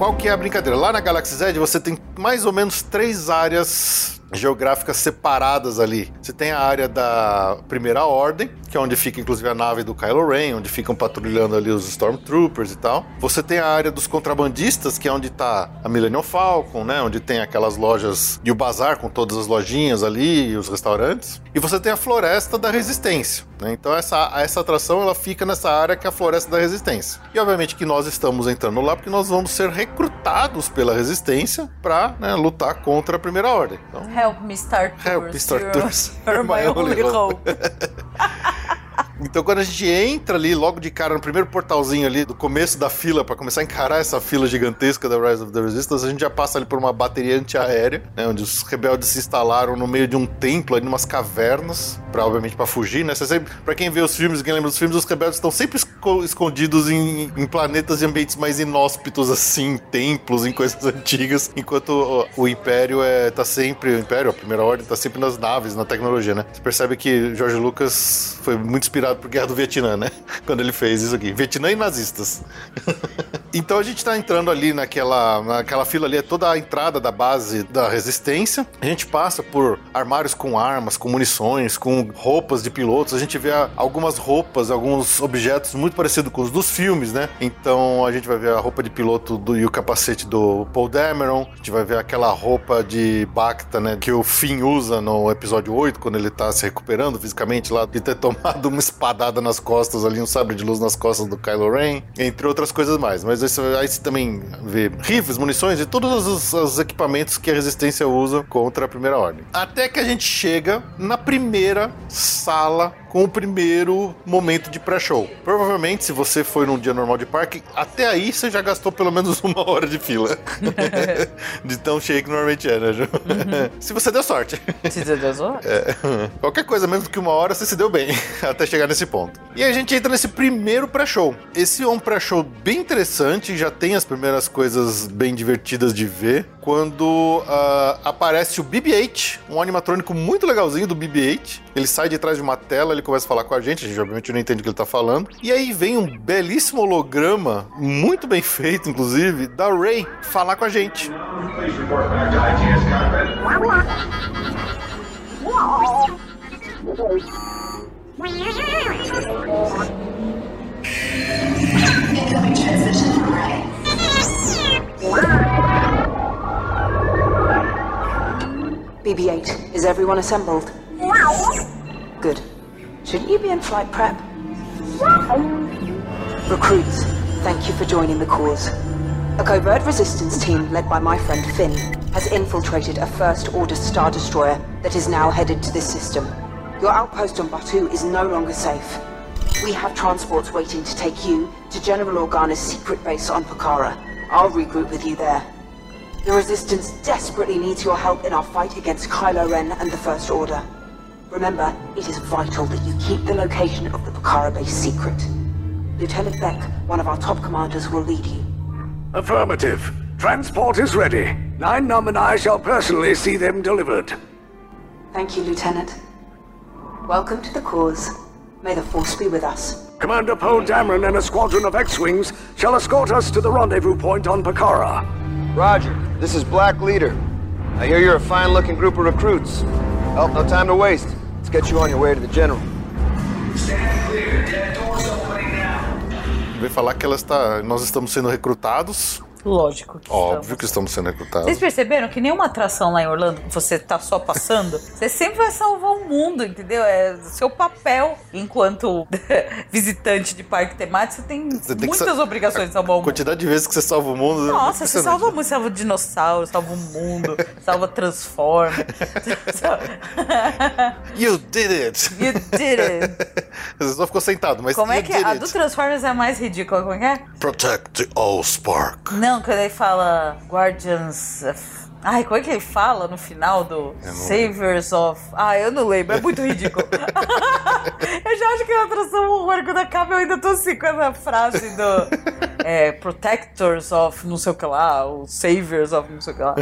Qual que é a brincadeira? Lá na Galaxy Z você tem mais ou menos três áreas geográficas separadas ali. Você tem a área da Primeira Ordem, que é onde fica inclusive a nave do Kylo Ren, onde ficam patrulhando ali os Stormtroopers e tal. Você tem a área dos contrabandistas, que é onde tá a Millennium Falcon, né? Onde tem aquelas lojas e o bazar com todas as lojinhas ali e os restaurantes. E você tem a Floresta da Resistência, né? Então essa, essa atração ela fica nessa área que é a Floresta da Resistência. E obviamente que nós estamos entrando lá porque nós vamos ser recrutados pela Resistência para né, lutar contra a Primeira Ordem. Então, Help me start Help me start tours. *laughs* you're my only hope. *laughs* Então, quando a gente entra ali, logo de cara, no primeiro portalzinho ali, do começo da fila, pra começar a encarar essa fila gigantesca da Rise of the Resistance, a gente já passa ali por uma bateria antiaérea, né, onde os rebeldes se instalaram no meio de um templo, ali, numas cavernas, pra, obviamente, pra fugir, né? Sempre, pra quem vê os filmes, quem lembra dos filmes, os rebeldes estão sempre esco- escondidos em, em planetas e ambientes mais inóspitos, assim, em templos, em coisas *laughs* antigas, enquanto o, o Império é, tá sempre, o Império, a Primeira Ordem, tá sempre nas naves, na tecnologia, né? Você percebe que George Lucas foi muito inspirado por Guerra do Vietnã, né? *laughs* Quando ele fez isso aqui. Vietnã e nazistas. *laughs* então a gente tá entrando ali naquela, naquela fila ali, é toda a entrada da base da resistência. A gente passa por armários com armas, com munições, com roupas de pilotos. A gente vê algumas roupas, alguns objetos muito parecidos com os dos filmes, né? Então a gente vai ver a roupa de piloto do, e o capacete do Paul Dameron. A gente vai ver aquela roupa de Bacta, né? Que o Finn usa no episódio 8, quando ele tá se recuperando fisicamente lá, de ter *laughs* tomado uma espadada nas costas ali, um sabre de luz nas costas do Kylo Ren, entre outras coisas mais. Mas isso, aí você também vê rifles, munições e todos os, os equipamentos que a resistência usa contra a primeira ordem. Até que a gente chega na primeira sala com o primeiro momento de pré-show. Provavelmente, se você foi num dia normal de parque, até aí você já gastou pelo menos *laughs* uma hora de fila. *laughs* de tão cheio que normalmente é, né, Ju? se você deu sorte. Se você deu sorte. É, qualquer coisa menos que uma hora, você se deu bem *laughs* até chegar nesse ponto. E a gente entra nesse primeiro pré-show. Esse é um pré-show bem interessante, já tem as primeiras coisas bem divertidas de ver. Quando ah, aparece o BB-8, um animatrônico muito legalzinho do BB-8. Ele sai de trás de uma tela, ele começa a falar com a gente, a gente obviamente não entende o que ele tá falando. E aí vem um belíssimo holograma, muito bem feito, inclusive, da Ray falar com a gente. Please report back to ITS cockpit. Incoming transmission from Ray. BB-8, is everyone assembled? Good. Shouldn't you be in flight prep? Recruits, thank you for joining the cause. A covert resistance team led by my friend Finn has infiltrated a First Order Star Destroyer that is now headed to this system. Your outpost on Batu is no longer safe. We have transports waiting to take you to General Organa's secret base on Pakara. I'll regroup with you there. The Resistance desperately needs your help in our fight against Kylo Ren and the First Order. Remember, it is vital that you keep the location of the Pakara base secret. Lieutenant Beck, one of our top commanders, will lead you. Affirmative. Transport is ready. Nine Num and I shall personally see them delivered. Thank you, Lieutenant. Welcome to the cause. May the Force be with us. Commander Poe Dameron and a squadron of X-Wings shall escort us to the rendezvous point on Pakara. Roger, this is Black Leader. I hear you're a fine-looking group of recruits. Well, no time to waste. Let's get you on your way to the General. Stand clear. Dead doors opening now. Vem falar que ela está, nós estamos sendo recrutados Lógico que Óbvio estamos. que estamos sendo recrutados. Vocês perceberam que nenhuma atração lá em Orlando você tá só passando, *laughs* você sempre vai salvar o mundo, entendeu? É seu papel enquanto *laughs* visitante de parque temático, você tem Você tem muitas obrigações de salvar o mundo. quantidade de vezes que você salva o mundo. é Nossa, você impressionante. salva muito, salva dinossauro, salva o mundo, *laughs* salva Transformer. You did it! you did it. Você só ficou sentado, mas Como é que é? A do Transformers é a mais ridícula, como é que é? Protect the Allspark. Não, quando ele fala Guardians of... Ai, como é que ele fala no final do Saviors of... Ah, eu não lembro, é muito ridículo. *laughs* eu já acho que é uma atração horror. Quando acaba, eu ainda tô assim com essa frase do... é, Protectors of não sei o que lá, ou Saviors of não sei o que lá.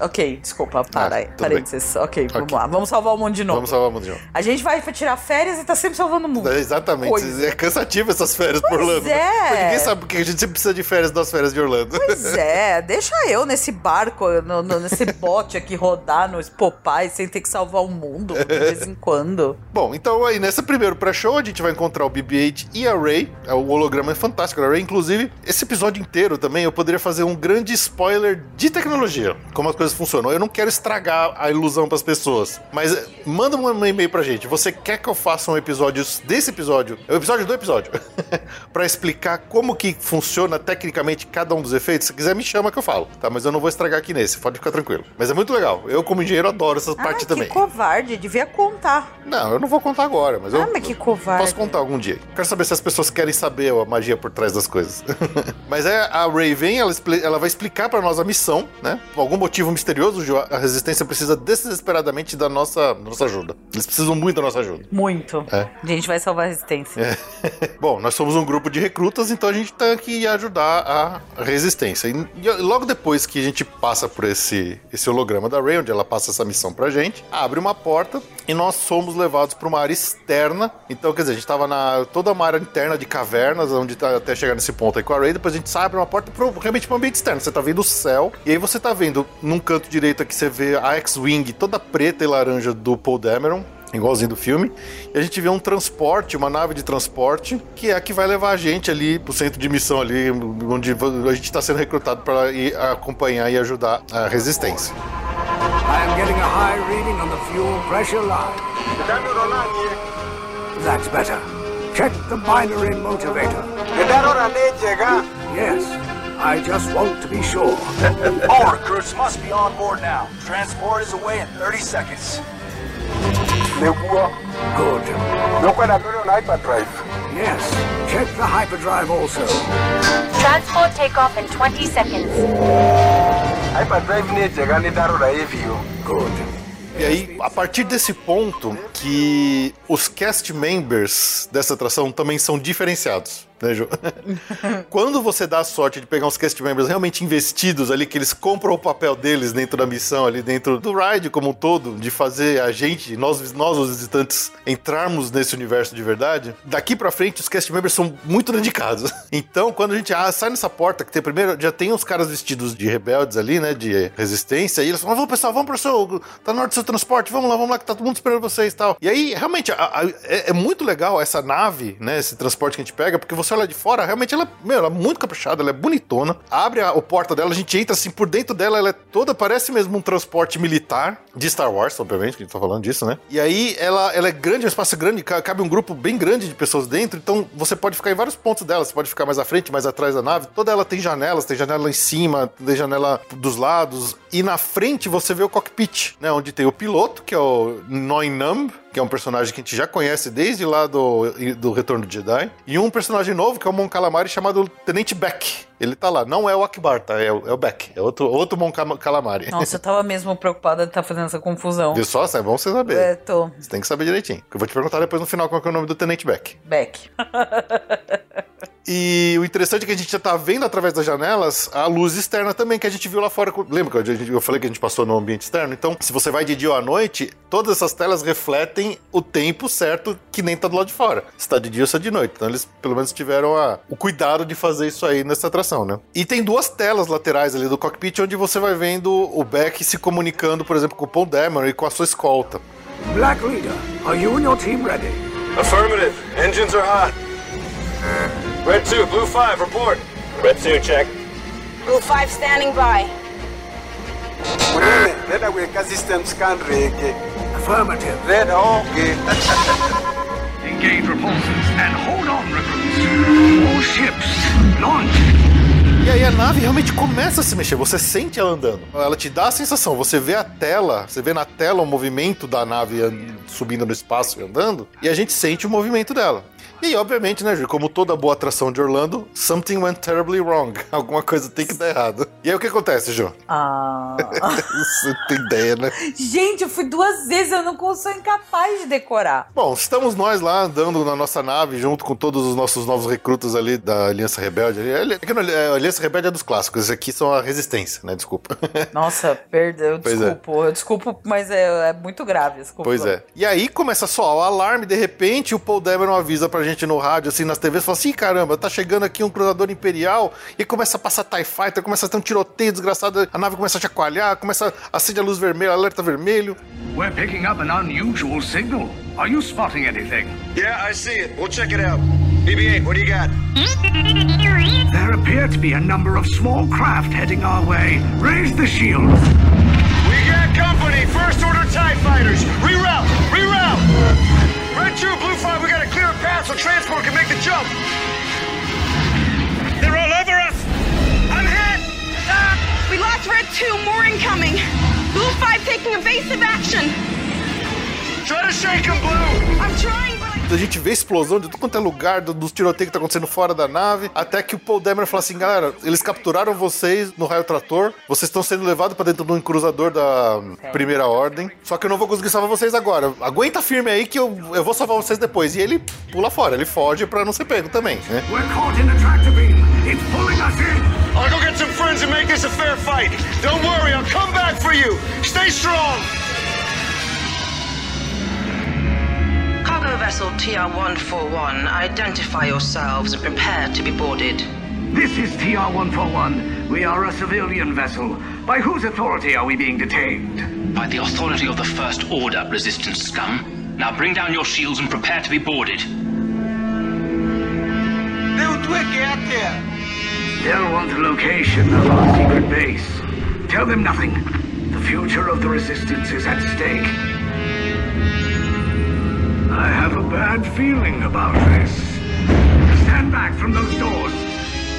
*laughs* ok, desculpa, para Ah, aí. tudo Parênteses. Ok, vamos lá. Vamos salvar o mundo de novo. Vamos salvar o mundo de novo. A gente vai tirar férias e tá sempre salvando o mundo. É, exatamente. Coisa. É cansativo essas férias por Orlando. é. Mas ninguém sabe porque a gente sempre precisa de férias das férias de Orlando. Pois é, *laughs* deixa eu nesse barco, no- no- nesse bote aqui rodar no Popeye sem ter que salvar o mundo de vez em quando. Bom, então aí nesse primeiro pré-show a gente vai encontrar o BB-8 e a Ray. É, O holograma é fantástico da Ray. Inclusive, esse episódio inteiro também eu poderia fazer um grande spoiler de tecnologia, como as coisas funcionam. Eu não quero estragar a ilusão pras pessoas, mas eh, manda um e-mail pra gente. Você quer que eu faça um episódio desse episódio, é o episódio do episódio, *laughs* pra explicar como que funciona tecnicamente cada um dos efeitos? Se quiser, me chama que eu falo, tá? Mas eu não vou estragar aqui nesse, pode ficar tranquilo. Mas é muito legal. Eu, como engenheiro, adoro essa Ah, parte que também. covarde, devia contar. Não, eu não vou contar agora, mas eu. Ah, mas que covarde. Posso contar algum dia. Quero saber se as pessoas querem saber a magia por trás das coisas. *laughs* mas é a Ray vem, ela, ela vai explicar pra nós a missão, né? Por algum motivo misterioso, a resistência precisa desesperadamente da nossa, nossa ajuda. Eles precisam muito da nossa ajuda. Muito. É. A gente vai salvar a resistência. *laughs* Bom, nós somos um grupo de recrutas, então a gente tem que ajudar a resistência. E logo depois que a gente passa por esse, esse holograma da Ray, onde ela passa essa missão pra gente, abre uma porta e nós somos levados pra uma área externa. Então, quer dizer, a gente tava na toda uma área interna de cavernas, onde tá até chegar nesse ponto aí com a Ray, depois a gente abre uma porta pro, realmente pro ambiente externo. Você tá vendo o céu, e aí você tá vendo num canto direito aqui, você vê a X-Wing toda preta e laranja do Paul Dameron. Igualzinho do filme. E a gente vê um transporte, uma nave de transporte, que é a que vai levar a gente ali pro centro de missão ali, onde a gente está sendo recrutado para ir acompanhar e ajudar a resistência. I am getting a high reading on the fuel pressure line. That's better. Check the binary motivator. Yes, I just want to be sure. *laughs* All recruits must be on board now. Transport is away in 30 seconds. Good. Yes, check the hyperdrive also. Transport takeoff in 20 seconds. Good. E aí, a partir desse ponto, que os cast members dessa atração também são diferenciados. Né, Ju? *laughs* Quando você dá a sorte de pegar uns cast members realmente investidos ali, que eles compram o papel deles dentro da missão, ali dentro do ride como um todo, de fazer a gente, nós, nós os visitantes, entrarmos nesse universo de verdade, daqui pra frente os cast members são muito dedicados. *laughs* Então, quando a gente ah, sai nessa porta, que tem primeiro, já tem uns caras vestidos de rebeldes ali, né, de resistência, e eles falam, vamos pessoal, vamos pro seu, tá na hora do seu transporte, vamos lá, vamos lá, que tá todo mundo esperando vocês e tal. E aí, realmente, a- a- é, é muito legal essa nave, né, esse transporte que a gente pega, porque você olha de fora, realmente ela, meu, ela é muito caprichada, ela é bonitona. Abre a, o porta dela, a gente entra assim, por dentro dela, ela é toda, parece mesmo um transporte militar de Star Wars, obviamente, que a gente tá falando disso, né? E aí, ela, ela é grande, um espaço grande, ca- cabe um grupo bem grande de pessoas dentro, então você pode ficar em vários pontos dela, você pode ficar mais à frente, mais atrás da nave. Toda ela tem janelas, tem janela em cima, tem janela dos lados, e na frente você vê o cockpit, né? Onde tem o piloto, que é o Noi Numb, que é um personagem que a gente já conhece desde lá do, do Retorno de Jedi, e um personagem novo, que é o Mon Calamari, chamado Tenente Beck. Ele tá lá, não é o Akbar, tá? É o, é o Beck, é outro, outro Mon Calamari. Nossa, eu tava mesmo preocupada de estar fazendo essa confusão. Viu só? É bom você saber. É, tô. Você tem que saber direitinho. Eu vou te perguntar depois no final qual que é o nome do Tenente Beck. Beck. *laughs* E o interessante é que a gente já tá vendo através das janelas a luz externa também, que a gente viu lá fora. Lembra que eu, falei que a gente passou no ambiente externo? Então, se você vai de dia ou à noite, todas essas telas refletem o tempo certo que nem tá do lado de fora. Se tá de dia ou se tá de noite. Então, eles pelo menos tiveram a- o cuidado de fazer isso aí nessa atração, né? E tem duas telas laterais ali do cockpit onde você vai vendo o Beck se comunicando, por exemplo, com o Paul Dameron e com a sua escolta. Black Leader, are you and your team ready? Affirmative. Engines are hot. Red 2, Blue 5, report. Red 2, check. Rule 5 standing by. Munene, leda weka system scan reke. Affirmative. Leda okay. *laughs* Engage repulsors and hold on, recruits. All ships, launch. E aí a nave realmente começa a se mexer, você sente ela andando. Ela te dá a sensação, você vê a tela, você vê na tela o movimento da nave subindo no espaço e andando, e a gente sente o movimento dela. E obviamente, né, Ju, como toda boa atração de Orlando, something went terribly wrong. *laughs* Alguma coisa tem que dar errado. E aí o que acontece, Ju? Ah. *laughs* Você tem ideia, né? Gente, eu fui duas vezes, eu não sou incapaz de decorar. Bom, estamos nós lá andando na nossa nave junto com todos os nossos novos recrutas ali da Aliança Rebelde. ali. É é, A Aliança Rebelde é dos clássicos, esses aqui são a Resistência, né? Desculpa. *laughs* Nossa, perdão, eu Pois é. desculpo. Eu desculpo, mas é, é muito grave. Desculpa. Pois é. E aí começa soar o alarme, de repente o Paul Dameron avisa pra gente no rádio, assim, nas TVs, fala assim, caramba, tá chegando aqui um cruzador imperial, e começa a passar TIE Fighter, começa a ter um tiroteio desgraçado, a nave começa a chacoalhar, começa a acender a luz vermelha, alerta vermelho. We're picking up an unusual signal. Are you spotting anything? Yeah, I see it. We'll check it out. BB-8, what do you got? There appear to be a number of small craft heading our way. Raise the shields. We got company. First order TIE fighters. Reroute. Reroute. 2, Blue 5, we got a clear path so transport can make the jump. They're all over us. I'm hit. Uh, we lost Red 2, more incoming. Blue 5 taking evasive action. Try to shake 'em, Blue. I'm trying, A gente vê explosão de tudo quanto é lugar, do- dos tiroteios que tá acontecendo fora da nave, até que o Paul Dameron fala assim, galera, eles capturaram vocês no raio trator, vocês estão sendo levados pra dentro de um cruzador da primeira ordem, só que eu não vou conseguir salvar vocês agora. Aguenta firme aí que eu, eu vou salvar vocês depois. E ele pula fora, ele foge pra não ser pego também, né? We're caught in the tractor beam. It's pulling us in. I'll go get some friends and make this a fair fight. Don't worry, I'll come back for you. Stay strong. Cargo vessel TR-141, identify yourselves and prepare to be boarded. This is TR-141. We are a civilian vessel. By whose authority are we being detained? By the authority of the First Order, Resistance scum. Now bring down your shields and prepare to be boarded. Little Twick, get out there. They'll want the location of our secret base. Tell them nothing. The future of the Resistance is at stake. I have a bad feeling about this. Stand back from those doors.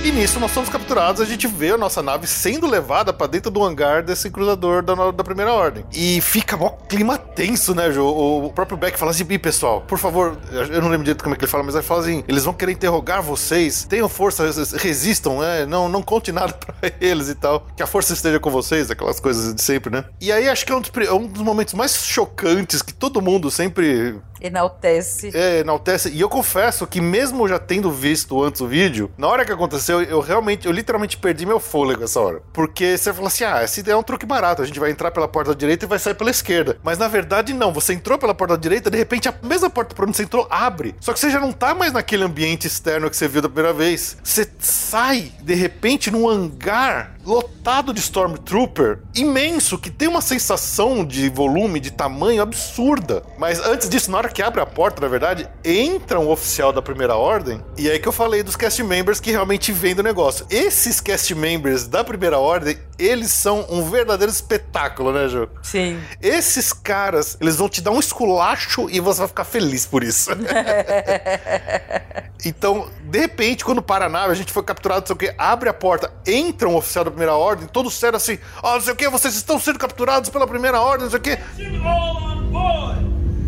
E nisso nós somos capturados, a gente vê a nossa nave sendo levada pra dentro do hangar desse cruzador da, da primeira ordem. E fica mó clima tenso, né, Jô? O, próprio Beck fala assim, "Ih, pessoal, por favor, eu não lembro direito como é que ele fala, mas ele fala assim, eles vão querer interrogar vocês, tenham força, res- resistam, né? Não, não conte nada *laughs* pra eles e tal. Que a força esteja com vocês, aquelas coisas de sempre, né? E aí acho que é um dos, é um dos momentos mais chocantes que todo mundo sempre Enaltece. é, enaltece. E eu confesso que mesmo já tendo visto antes o vídeo, na hora que aconteceu, eu realmente, eu literalmente perdi meu fôlego essa hora. Porque você fala assim, ah, essa ideia é um truque barato, a gente vai entrar pela porta direita e vai sair pela esquerda. Mas na verdade não, você entrou pela porta direita, de repente a mesma porta por onde você entrou abre. Só que você já não tá mais naquele ambiente externo que você viu da primeira vez. Você sai, de repente, num hangar lotado de Stormtrooper, imenso, que tem uma sensação de volume, de tamanho absurda. Mas antes disso, na hora que abre a porta, na verdade, entra um oficial da primeira ordem. E é aí que eu falei dos cast members que realmente vêm do negócio. Esses cast members da primeira ordem, eles são um verdadeiro espetáculo, né, Ju? Sim. Esses caras, eles vão te dar um esculacho e você vai ficar feliz por isso. *laughs* então, de repente, quando para a nave, a gente foi capturado, não sei o que, abre a porta, entra um oficial da primeira ordem, todo sério assim, ó, não sei o que, vocês estão sendo capturados pela primeira ordem, não sei o que. You all on board!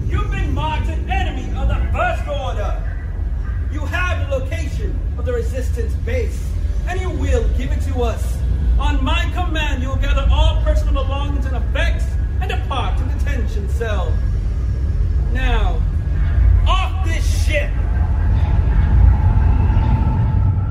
You've been marked an enemy of the First Order! You have the location of the Resistance base, and you will give it to us. On my command, you will gather all personal belongings and effects and depart to detention cell. Now, off this ship!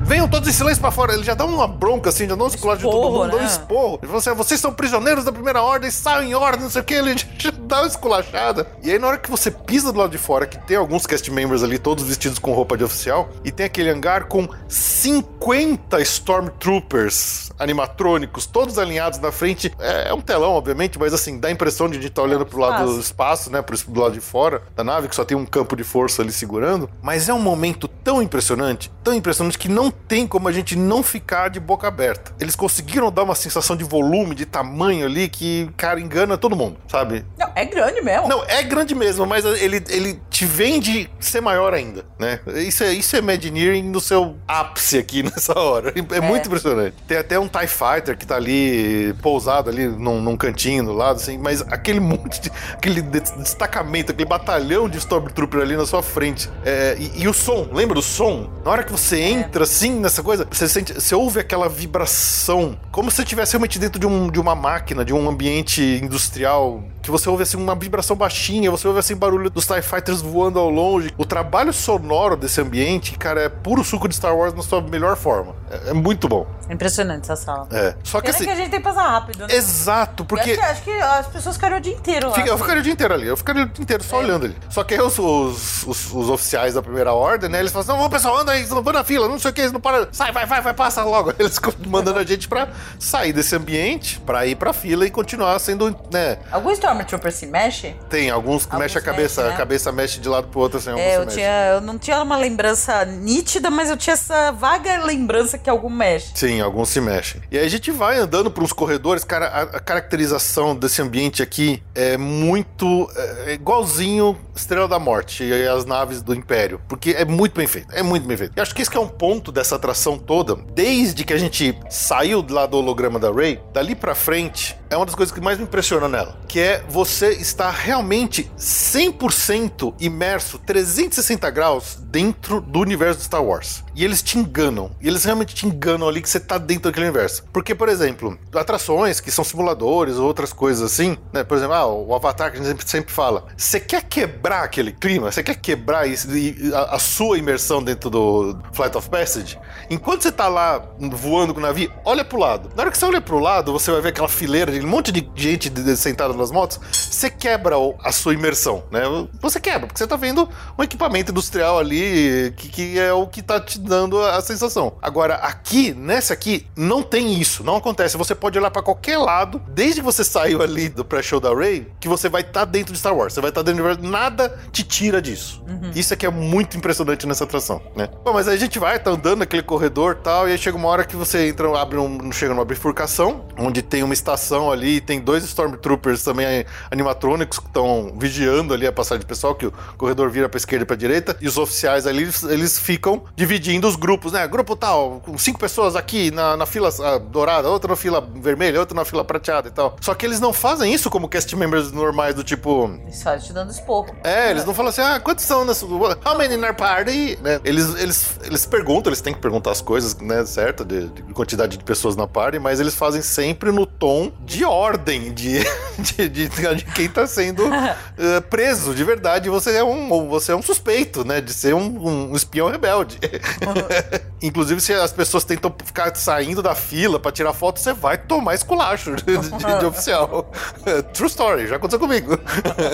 Venham todos em silêncio pra fora. Ele já dá uma bronca assim, já dá um esculacho de todo mundo, dá um né? esporro. Ele falou assim: "Ah, vocês são prisioneiros da primeira ordem, saiam em ordem, não sei o que. Ele *laughs* já dá uma esculachada. E aí, na hora que você pisa do lado de fora, que tem alguns cast members ali, todos vestidos com roupa de oficial, e tem aquele hangar com 50 Stormtroopers animatrônicos, todos alinhados na frente. É, é um telão, obviamente, mas assim, dá a impressão de a gente estar olhando pro lado do espaço, né? Pro, pro lado de fora da nave, que só tem um campo de força ali segurando. Mas é um momento tão impressionante, tão impressionante, que não tem como a gente não ficar de boca aberta. Eles conseguiram dar uma sensação de volume, de tamanho ali, que, cara, engana todo mundo, sabe? Não, é grande mesmo. Não, é grande mesmo, mas ele, ele te vende ser maior ainda, né? Isso é, isso é Imagineering no seu ápice aqui *laughs* nessa hora. É, muito impressionante. Tem até um TIE Fighter que tá ali pousado ali num, num cantinho do lado, assim, mas aquele *laughs* monte de. aquele destacamento, aquele batalhão de Stormtrooper ali na sua frente. É, e, e, o som, lembra do som? Na hora que você entra assim nessa coisa, você sente. Você ouve aquela vibração, como se você estivesse realmente dentro de, um, de uma máquina, de um ambiente industrial que você ouve assim uma vibração baixinha, você ouve assim barulho dos TIE Fighters voando ao longe. O trabalho sonoro desse ambiente, cara, é puro suco de Star Wars na sua melhor forma. É, é muito bom. É impressionante essa sala. É. Só que Pena assim. que a gente tem que passar rápido, né? Exato, porque. Eu acho, que, acho que as pessoas ficariam o dia inteiro lá. Fica- eu ficaria o dia inteiro ali, eu ficaria o dia inteiro só olhando ali. Só que aí os, os, os- os oficiais da primeira ordem, né? Eles falam assim: não, vamos pessoal, anda aí, vamos na fila, não sei o que, não para. Sai, vai, vai, vai, passa logo. *laughs* Eles mandando a gente pra sair desse ambiente, pra ir pra fila e continuar sendo, né? Algum Stormtrooper se mexe? Tem alguns que Alguns mexem a cabeça, mexe, né? a cabeça mexe de lado pro outro, assim, É, eu, tinha, eu não tinha uma lembrança nítida, mas eu tinha essa vaga lembrança que algum mexe. Sim, alguns se mexem. E aí a gente vai andando por uns corredores, cara, a, a caracterização desse ambiente aqui é muito é, é igualzinho Estrela da Morte e as naves do Império, porque é muito bem feito, é muito bem feito. E acho que esse que é um ponto dessa atração toda, desde que a gente saiu lá do holograma da Rey, dali pra frente, é uma das coisas que mais me impressiona nela, que é você estar realmente 100% imerso, 360 graus dentro do universo de Star Wars. E eles te enganam. E eles realmente te enganam ali que você tá dentro daquele universo. Porque, por exemplo, atrações que são simuladores ou outras coisas assim, né? Por exemplo, ah, o Avatar que a gente sempre, sempre fala. Você quer quebrar aquele clima? Você quer quebrar isso, a, a sua imersão dentro do Flight of Passage? Enquanto você tá lá voando com o navio, olha pro lado. Na hora que você olha pro lado, você vai ver aquela fileira de um monte de gente sentada nas motos. Você quebra a sua imersão, né? Você quebra, porque você tá vendo um equipamento industrial ali que, que é o que tá te dando a, a sensação. Agora, aqui, nessa aqui, não tem isso, não acontece. Você pode olhar pra qualquer lado, desde que você saiu ali do pré-show da Ray, que você vai estar dentro de Star Wars. Você vai estar dentro do universo, nada te tira disso. Isso aqui é muito impressionante nessa atração, né? Bom, mas aí a gente vai, tá andando naquele corredor e tal, e aí chega uma hora que você entra, abre um, chega numa bifurcação, onde tem uma estação ali, tem dois Stormtroopers também animatrônicos que estão vigiando ali a passagem de pessoal, que o corredor vira pra esquerda e pra direita, e os oficiais ali, eles, eles ficam dividindo os grupos, né? Grupo tal, com cinco pessoas aqui na, na fila ah, dourada, outra na fila vermelha, outra na fila prateada e tal. Só que eles não fazem isso como cast members normais do tipo, Só te dando esporro. é, eles não falam assim, ah, quantos são nessa. How many in our party? Né? Eles, eles, eles perguntam, eles têm que perguntar as coisas, né, certo? De, de quantidade de pessoas na party, mas eles fazem sempre no tom de ordem, de, *laughs* de, de- de quem tá sendo eh, preso, de verdade. Você é um, você é um suspeito, né? De ser um, um espião rebelde. *laughs* Inclusive, se as pessoas tentam ficar saindo da fila pra tirar foto, você vai tomar esculacho de, de- de oficial. *laughs* True story, já aconteceu comigo.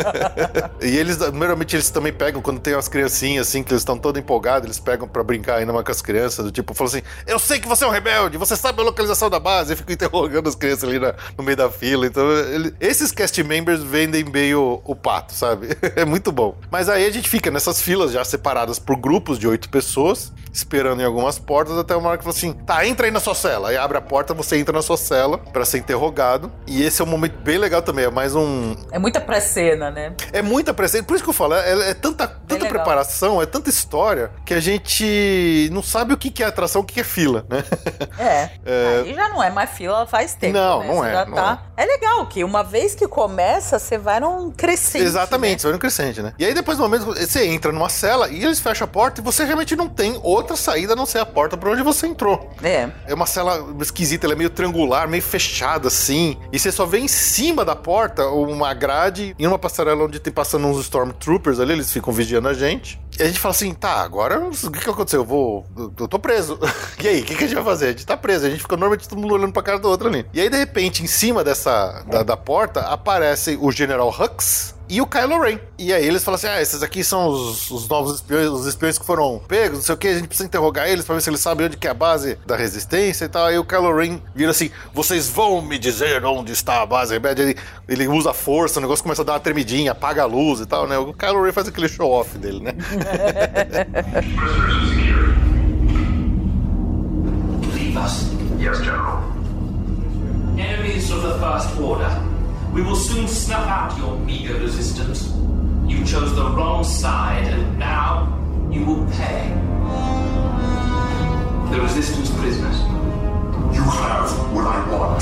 *laughs* e eles, normalmente, eles também pegam, quando tem umas criancinhas assim, que eles estão todos empolgados, eles pegam pra brincar ainda mais com as crianças, do tipo, falam assim: Eu sei que você é um rebelde, você sabe a localização da base, e ficam interrogando as crianças ali na- no meio da fila. Então, ele- esses cast members vendem bem o, o pato, sabe? *laughs* é muito bom. Mas aí a gente fica nessas filas já separadas por grupos de oito pessoas, esperando em algumas portas, até uma hora que fala assim: tá, entra aí na sua cela. Aí abre a porta, você entra na sua cela pra ser interrogado. E esse é um momento bem legal também, é mais um, É muita pré-cena, né? é muita pressão. Por isso que eu falo, é, é tanta, tanta legal. preparação, é tanta história, que a gente não sabe o que que é atração, o que que é fila, né? É. *laughs* É. Aí já não é mais fila faz tempo. Não, né? não é, já não tá... é. legal que uma vez que começa, você vai num crescente. Exatamente, você vai no crescente, né? E aí depois do momento, você entra numa cela e eles fecham a porta e você realmente não tem outra saída a não ser a porta por onde você entrou. É. É uma cela esquisita, ela é meio triangular, meio fechada assim. E você só vê em cima da porta uma grade e uma passarela onde tem passando uns Stormtroopers ali, eles ficam vigiando a gente. E a gente fala assim: tá, agora o que, que aconteceu? Eu vou. Eu tô preso. *laughs* e aí, o que, que a gente vai fazer? A gente tá preso. A gente fica normalmente todo mundo olhando pra cara do outro ali. E aí, de repente, em cima dessa. da, da porta, aparecem o General Hux. E o Kylo Ren. E aí eles falam assim: ah, esses aqui são os, os novos espiões, os espiões que foram pegos, não sei o que, a gente precisa interrogar eles pra ver se eles sabem onde que é a base da resistência e tal. Aí o Kylo Ren vira assim: vocês vão me dizer onde está a base rebelde. Ele, ele usa força, o negócio começa a dar uma tremidinha, apaga a luz e tal, né? O Kylo Ren faz aquele show-off dele, né? *laughs* Leave us. Yes, General. Enemies of the First Order. We will soon snuff out your meager resistance. You chose the wrong side, and now you will pay. The Resistance prisoners. You have what I want.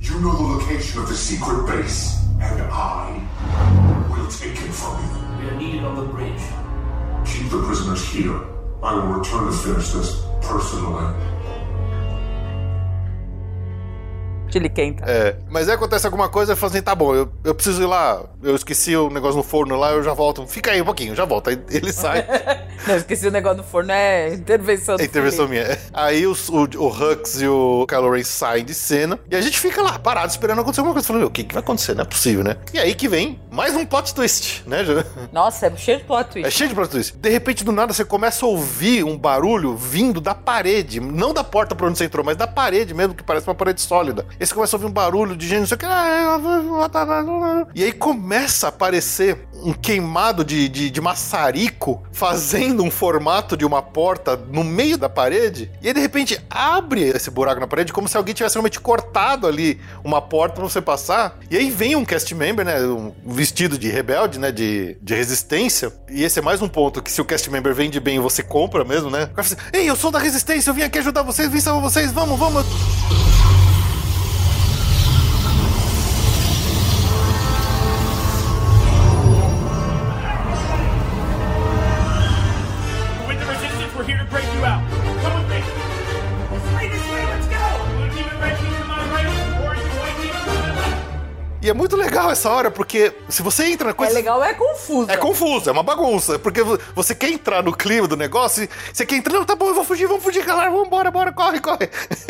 You know the location of the secret base, and I will take it from you. We are needed on the bridge. Keep the prisoners here. I will return to finish this personally. Ele quenta. É, mas aí acontece alguma coisa e fala assim: tá bom, eu, eu preciso ir lá, eu esqueci o negócio no forno lá, eu já volto. Fica aí um pouquinho, já volto. Aí ele *laughs* sai. Não, esqueci o negócio do forno, é intervenção do É intervenção Felipe. minha. Aí os- o, o Hux e o Kylo Ren saem de cena e a gente fica lá parado esperando acontecer alguma coisa. Falando, o que, que vai acontecer? Não é possível, né? E aí que vem mais um plot twist, né? Nossa, é cheio de plot twist. É cheio de plot twist. De repente, do nada, você começa a ouvir um barulho vindo da parede. Não da porta por onde você entrou, mas da parede mesmo, que parece uma parede sólida. E você começa a ouvir um barulho de gente, não sei o que. E aí começa a aparecer um queimado de, de, de maçarico fazendo um formato de uma porta no meio da parede. E aí, de repente, abre esse buraco na parede como se alguém tivesse realmente cortado ali uma porta pra você passar. E aí vem um cast member, né? Um vestido de rebelde, né? De, de resistência. E esse é mais um ponto que se o cast member vende bem, você compra mesmo, né? O cara fala assim, Ei, eu sou da resistência, eu vim aqui ajudar vocês, vim salvar vocês, vamos, vamos. We're here to break you out. Come with me. This way, this way, let's go. E é muito legal essa hora, porque se você entra na É coisa. legal, é confuso. É confuso, é uma bagunça. Porque vo- você quer entrar no clima do negócio, e você quer entrar, não, tá bom, eu vou fugir, vamos fugir, galera, vamos embora, bora, corre, corre.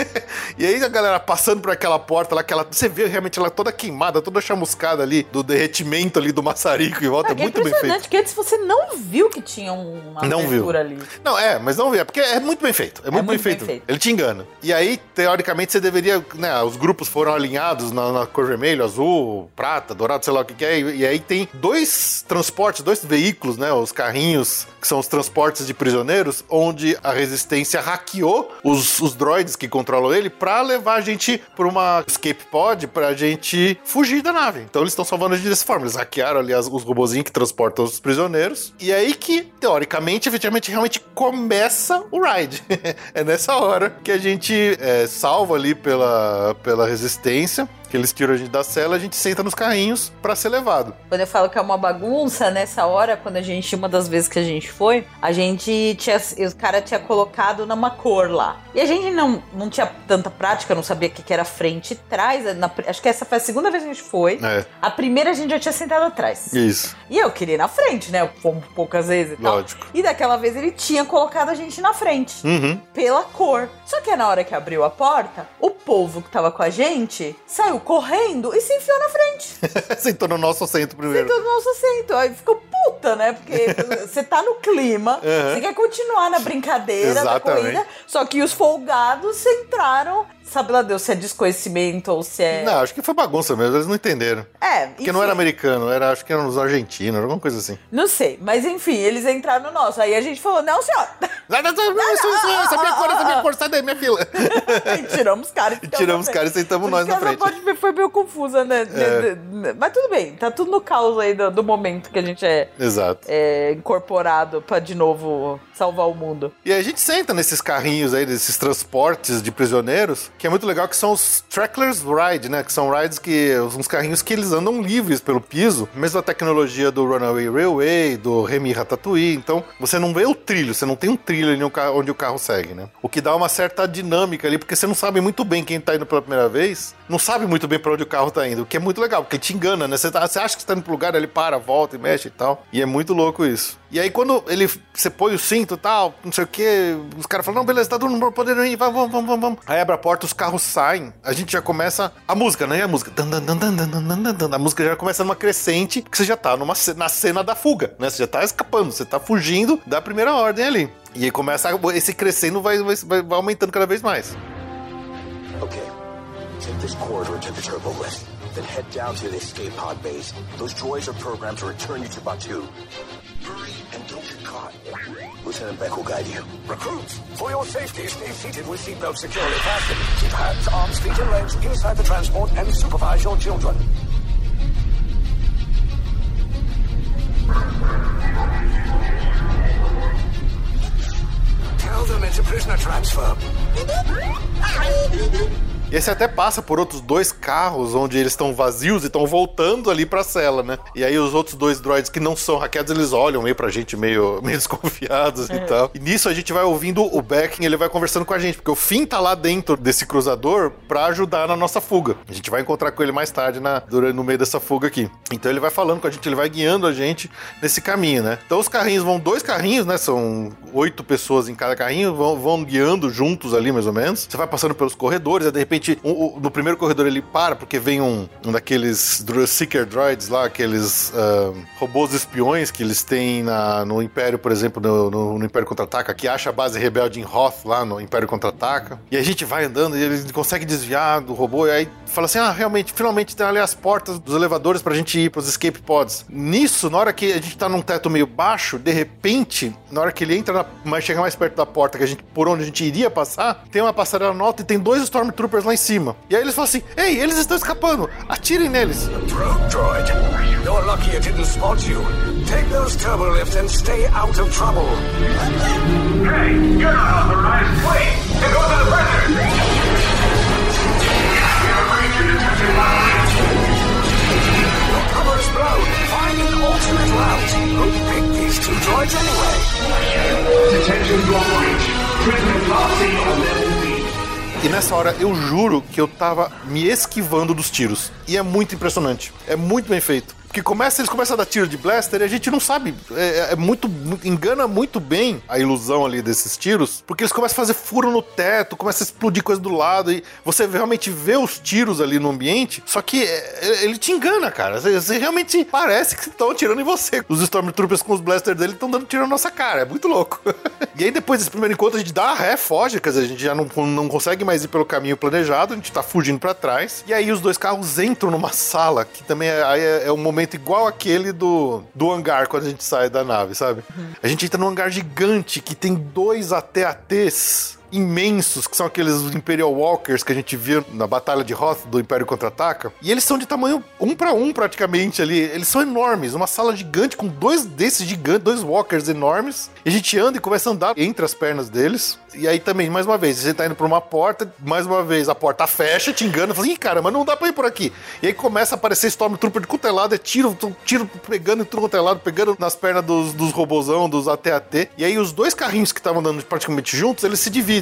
*laughs* e aí a galera passando por aquela porta lá, aquela, você vê realmente ela toda queimada, toda chamuscada ali, do derretimento ali do maçarico em volta, é é muito bem feito. que antes você não viu que tinha uma Não viu. ali. Não, é, mas não vê, é porque é muito bem feito. É muito, bem, muito bem feito. feito. Ele te engana. E aí, teoricamente, você deveria, né, os grupos foram alinhados na, na cor vermelho, azul, prata, dourado, sei lá o que, que é. E, e aí tem dois transportes, dois veículos, né, os carrinhos, que são os transportes de prisioneiros, onde a resistência hackeou os, os droids que controlam ele pra levar a gente por uma escape pod pra gente fugir da nave. Então eles estão salvando a gente dessa forma. Eles hackearam ali as- os robozinhos que transportam os prisioneiros. E é aí que, teoricamente, efetivamente, realmente começa o ride. *laughs* é nessa hora que a gente é, salva ali pela, pela resistência. Que eles tiram a gente da cela, a gente senta nos carrinhos pra ser levado. Quando eu falo que é uma bagunça, nessa hora, quando a gente, uma das vezes que a gente foi, a gente tinha, o cara tinha colocado numa cor lá. E a gente não, não tinha tanta prática, não sabia o que, que era frente e trás. Na- acho que essa foi a segunda vez que a gente foi. É, A primeira a gente já tinha sentado atrás. isso. E eu queria ir na frente, né? Fomos poucas vezes e tal. Lógico. E daquela vez ele tinha colocado a gente na frente. Uhum. Pela cor. Só que na hora que abriu a porta, o povo que tava com a gente saiu correndo e se enfiou na frente. *laughs* Sentou no nosso assento primeiro. Sentou no nosso assento. Aí ficou puta, né? Porque *laughs* você tá no clima, Uhum. você quer continuar na brincadeira da Exatamente. corrida, só que os folgados entraram. Sabe lá Deus se é desconhecimento ou se é. Não, acho que foi bagunça mesmo, eles não entenderam. É, Porque não era americano, era, acho que eram os argentinos, alguma coisa assim. Não sei, mas enfim, eles entraram no nosso. Aí a gente falou, não, senhor. *laughs* Não, não, não, não, essa minha cor, essa minha cor, sai daí, minha fila. e *laughs* tiramos os caras. E tiramos os caras e sentamos nós na essa frente. parte foi- meio confusa, né? É. Mas tudo bem, tá tudo no caos aí do, momento que a gente é, Exato. é incorporado pra de novo salvar o mundo. E aí a gente senta nesses carrinhos aí, desses transportes de prisioneiros, que é muito legal, que são os Tracklers Ride, né? Que são rides que. uns carrinhos que eles andam livres pelo piso. Mesma tecnologia do Runaway Railway, do Remy Ratatouille. Então, você não vê o trilho, você não tem um trilho onde o carro segue, né? O que dá uma certa dinâmica ali, porque você não sabe muito bem quem tá indo pela primeira vez, não sabe muito bem pra onde o carro tá indo. O que é muito legal, porque te engana, né? Você, tá- você acha que você tá indo pro lugar, ele para, volta e mexe e tal. E é muito louco isso. E aí, quando ele você põe o cinto e tal, não sei o que, os caras falam: não, beleza, tá todo mundo podendo ir, vamos, vamos, vamos, vamos. Aí abre a porta, os carros saem, a gente já começa a música, né? A música. Dan, dan, dan, dan, dan, dan, dan. A música já começa numa crescente, que você já tá numa, na cena da fuga, né? Você já tá escapando, você tá fugindo da primeira ordem ali. E aí começa esse crescendo, vai, vai, vai aumentando cada vez mais. Take this corridor to the turbo lift. Then head down to the escape pod base. Those droids are programmed to return you to. Hurry and don't get caught. Lieutenant Beck will guide you. Recruits, for your safety, stay seated with seatbelts securely fastened. Keep hands, arms, feet, and legs inside the transport and supervise your children. Tell them it's a prisoner transfer. *laughs* E você até passa por outros dois carros onde eles estão vazios e estão voltando ali pra cela, né? E aí os outros dois droids que não são hackeados, eles olham meio pra gente meio, *laughs* meio desconfiados e tal. E nisso a gente vai ouvindo o Becking, ele vai conversando com a gente, porque o Finn tá lá dentro desse cruzador pra ajudar na nossa fuga. A gente vai encontrar com ele mais tarde na, durante, no meio dessa fuga aqui. Então ele vai falando com a gente, ele vai guiando a gente nesse caminho, né? Então os carrinhos vão, dois carrinhos, né? São oito pessoas em cada carrinho, vão, vão guiando juntos ali, mais ou menos. Você vai passando pelos corredores, aí de repente, um- um- no primeiro corredor ele para, porque vem um, um daqueles Seeker Droids lá, aqueles ah, robôs espiões que eles têm na- no Império, por exemplo, no, no- no Império Contra-Ataca, que acha a base rebelde em Hoth, lá no Império Contra-Ataca. E a gente vai andando e ele consegue desviar do robô, e aí fala assim: ah, realmente, finalmente tem ali as portas dos elevadores pra gente ir pros escape pods. Nisso, na hora que a gente tá num teto meio baixo, de repente, na hora que ele entra, na, mais, chega mais perto da porta que a gente, por onde a gente iria passar, tem uma passarela nota e tem dois Stormtroopers lá em cima. E aí eles falam assim: ei, eles estão escapando, atirem neles. Rogue droid. You're lucky it didn't spot you. Take those turbo lifts and stay out of trouble. Hey, you're not authorized. Wait, there goes the prisoner. You're breaching detected violation. Your cover is blown. Find an alternate route. Who picked these two droids anyway? Detention block breach. Prisoner on B. E nessa hora eu juro que eu tava me esquivando dos tiros. E é muito impressionante. É muito bem feito. Porque começa, eles começam a dar tiro de blaster e a gente não sabe. É, é muito, mu- Engana muito bem a ilusão ali desses tiros. Porque eles começam a fazer furo no teto, começa a explodir coisa do lado. E você realmente vê os tiros ali no ambiente. Só que é, ele te engana, cara. Você, você realmente parece que estão atirando em você. Os Stormtroopers com os blasters dele estão dando tiro na nossa cara. É muito louco. *laughs* e aí depois desse primeiro encontro a gente dá ré, foge. Quer dizer, a gente já não, não consegue mais ir pelo caminho planejado. A gente tá fugindo pra trás. E aí os dois carros entram numa sala que também é, é, é um momento igual aquele do, do hangar quando a gente sai da nave, sabe? A gente entra num hangar gigante que tem dois AT-ATs imensos, que são aqueles Imperial Walkers que a gente viu na Batalha de Hoth do Império Contra-Ataca. E eles são de tamanho um para um praticamente ali. Eles são enormes, uma sala gigante com dois desses gigantes, dois Walkers enormes. E a gente anda e começa a andar entre as pernas deles. E aí também, mais uma vez, você tá indo pra uma porta, mais uma vez a porta fecha, te engana, fala, ih, cara, mas não dá pra ir por aqui. E aí começa a aparecer Stormtrooper de cutelado, é tiro, tiro pegando em tudo quanto é pegando nas pernas dos, dos robozão, dos AT-AT. E aí os dois carrinhos que estavam andando praticamente juntos, eles se dividem,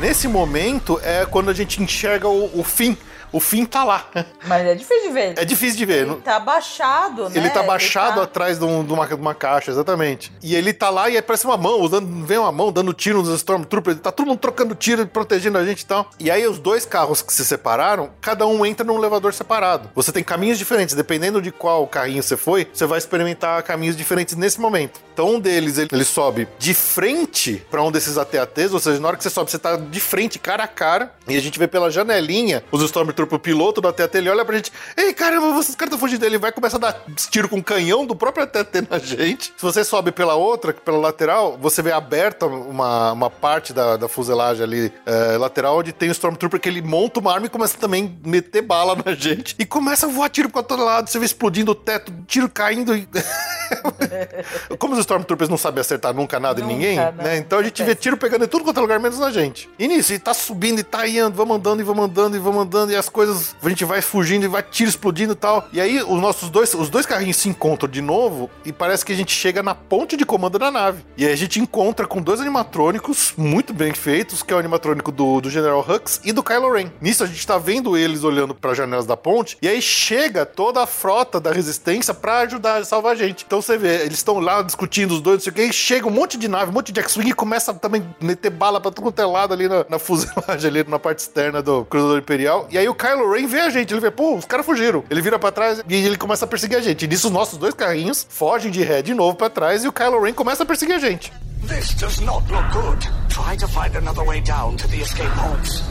Nesse momento é quando a gente enxerga o, o fim. O fim tá lá. Mas é difícil de ver. É difícil de ver. Ele tá baixado, né? Ele tá baixado tá- atrás de, um- de uma, de uma caixa, exatamente. E ele tá lá e parece uma mão, usando, vem uma mão dando tiro nos Stormtroopers. Tá todo mundo trocando tiro, protegendo a gente e tal. E aí os dois carros que se separaram, cada um entra num elevador separado. Você tem caminhos diferentes, dependendo de qual carrinho você foi, você vai experimentar caminhos diferentes nesse momento. Então um deles, ele, ele sobe de frente pra um desses AT-ATs, ou seja, na hora que você sobe, você tá de frente, cara a cara, e a gente vê pela janelinha os Stormtrooper, o piloto do AT-AT, ele olha pra gente, ei, caramba, vocês caras estão fugindo dele, ele vai começar a dar tiro com canhão do próprio AT-AT na gente. Se você sobe pela outra, pela lateral, você vê aberta uma, uma parte da, da fuselagem ali é, lateral, onde tem o Stormtrooper que ele monta uma arma e começa também a meter bala na gente. E começa a voar tiro pra todo lado, você vê explodindo o teto, tiro caindo. E... *laughs* Como os Stormtroopers não sabem acertar nunca nada em ninguém, né? Então a gente vê tiro pegando em tudo quanto é lugar, menos na gente. E nisso, e tá subindo e tá indo, vamos andando e vamos andando e vamos andando, e as coisas, a gente vai fugindo e vai tiro explodindo e tal. E aí os nossos dois, os dois carrinhos se encontram de novo e parece que a gente chega na ponte de comando da nave. E aí a gente encontra com dois animatrônicos muito bem feitos, que é o animatrônico do, do General Hux e do Kylo Ren. Nisso a gente tá vendo eles olhando para janelas da ponte, e aí chega toda a frota da resistência para ajudar a salvar a gente. Então você vê, eles estão lá discutindo os dois, não sei o que, e chega um monte de nave, um monte de X-Wing e começa a também meter bala pra tudo quanto é lado ali na, na fuselagem, *laughs* ali na parte externa do Cruzador Imperial. E aí o Kylo Ren vê a gente, ele vê, pô, os caras fugiram. Ele vira pra trás e ele começa a perseguir a gente. E nisso os nossos dois carrinhos fogem de ré de novo pra trás e o Kylo Ren começa a perseguir a gente. This does not look good. Try to find another way down to the escape pods.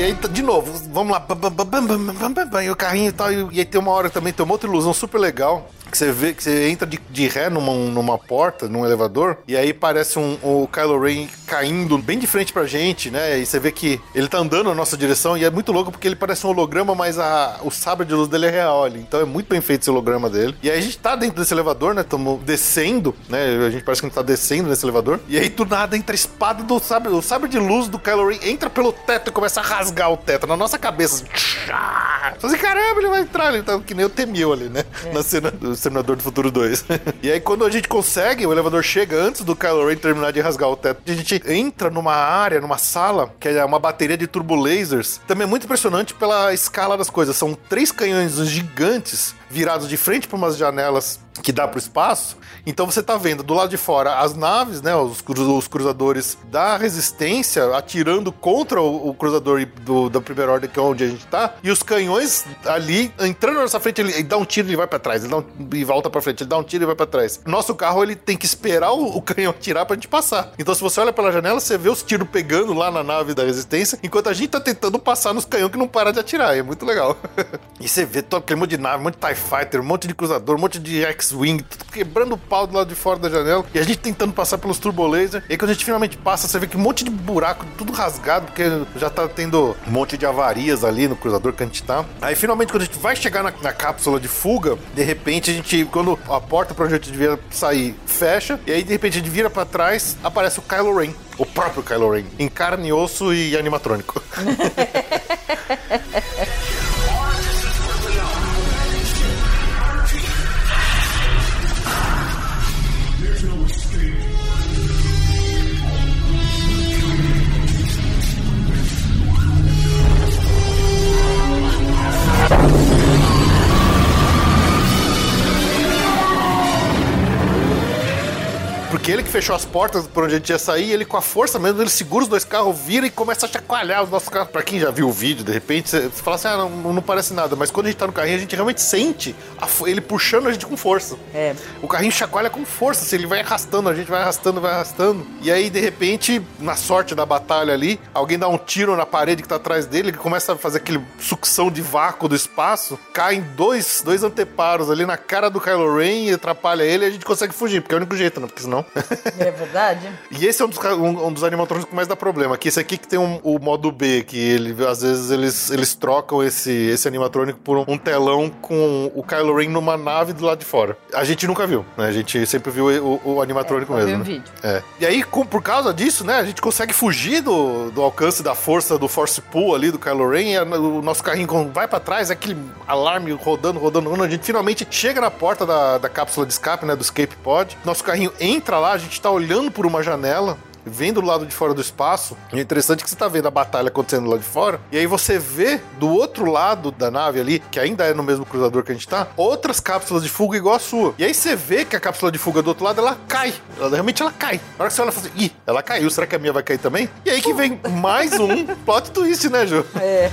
E aí, de novo, vamos lá. E o carrinho e tal. E aí tem uma hora também, tem uma outra ilusão super legal, que você vê que você entra de, de ré numa, numa porta, num elevador, e aí parece um, o Kylo Ren caindo bem de frente pra gente, né? E você vê que ele tá andando na nossa direção, e é muito louco porque ele parece um holograma, mas a, o sabre de luz dele é real ali. Então é muito bem feito esse holograma dele. E aí a gente tá dentro desse elevador, né? Estamos descendo, né? A gente parece que a gente tá descendo nesse elevador. E aí do nada entra a espada do sabre, o sabre de luz do Kylo Ren entra pelo teto e começa a rasgar o teto na nossa cabeça. Assim, assim, caramba, ele vai entrar. Ele tá que nem o Temil ali, né? Na cena do Exterminador do Futuro 2. *laughs* e aí, quando a gente consegue, o elevador chega antes do Kylo Ren terminar de rasgar o teto. A gente entra numa área, numa sala, que é uma bateria de turbolasers. Também é muito impressionante pela escala das coisas. São três canhões gigantes virados de frente para umas janelas que dá pro espaço. Então você tá vendo do lado de fora as naves, né, os, os cruzadores da resistência atirando contra o, o cruzador do, da primeira ordem, que é onde a gente tá, e os canhões ali entrando na nossa frente, ele, ele dá um tiro e vai para trás, ele dá um, e volta para frente, ele dá um tiro e vai para trás. Nosso carro ele tem que esperar o, o canhão atirar pra gente passar. Então se você olha pela janela, você vê os tiros pegando lá na nave da resistência, enquanto a gente tá tentando passar nos canhões que não para de atirar. É muito legal. *laughs* e você vê todo aquele de nave, um monte TIE Fighter, um monte de cruzador, um monte de X-Wing, tudo quebrando o pau do lado de fora da janela. E a gente tentando passar pelos turbolaser. E aí quando a gente finalmente passa, você vê que um monte de buraco, tudo rasgado, porque já tá tendo um monte de avarias ali no cruzador que a gente tá. Aí finalmente, quando a gente vai chegar na, na cápsula de fuga, de repente a gente, quando a porta pra onde a gente devia sair fecha, e aí de repente a gente vira pra trás, aparece o Kylo Ren. O próprio Kylo Ren, em carne, osso e animatrônico. *laughs* porque él fechou as portas por onde a gente ia sair, ele com a força mesmo, ele segura os dois carros, vira e começa a chacoalhar os nossos carros. Pra quem já viu o vídeo, de repente, você fala assim, ah, não, não parece nada. Mas quando a gente tá no carrinho, a gente realmente sente ele puxando a gente com força. É. O carrinho chacoalha com força, assim, ele vai arrastando, a gente vai arrastando, vai arrastando. E aí, de repente, na sorte da batalha ali, alguém dá um tiro na parede que tá atrás dele, ele começa a fazer aquele sucção de vácuo do espaço, caem dois, dois anteparos ali na cara do Kylo Ren e atrapalha ele e a gente consegue fugir, porque é o único jeito, né? Porque senão. *laughs* É verdade? E esse é um dos, um, um dos animatrônicos que mais dá problema. Que esse aqui que tem um- o modo B, que ele, às vezes eles, eles trocam esse, esse animatrônico por um, um telão com o Kylo Ren numa nave do lado de fora. A gente nunca viu, né? A gente sempre viu o, o animatrônico É, mesmo. né? vídeo. É. E aí, com- por causa disso, né, a gente consegue fugir do, do alcance da força do Force Pull ali do Kylo Ren. E a- o nosso carrinho vai pra trás, é aquele alarme rodando, rodando, rodando. A gente finalmente chega na porta da, da cápsula de escape, né, do escape pod. Nosso carrinho entra lá, a gente tá olhando por uma janela. vendo do lado de fora do espaço. E é interessante que você tá vendo a batalha acontecendo lá de fora. E aí você vê do outro lado da nave ali, que ainda é no mesmo cruzador que a gente tá, outras cápsulas de fuga igual a sua. E aí você vê que a cápsula de fuga do outro lado, ela cai. Ela, realmente ela cai. Na hora que você olha fala assim, ih, ela caiu, será que a minha vai cair também? E aí que vem mais um plot twist, né, Ju? É.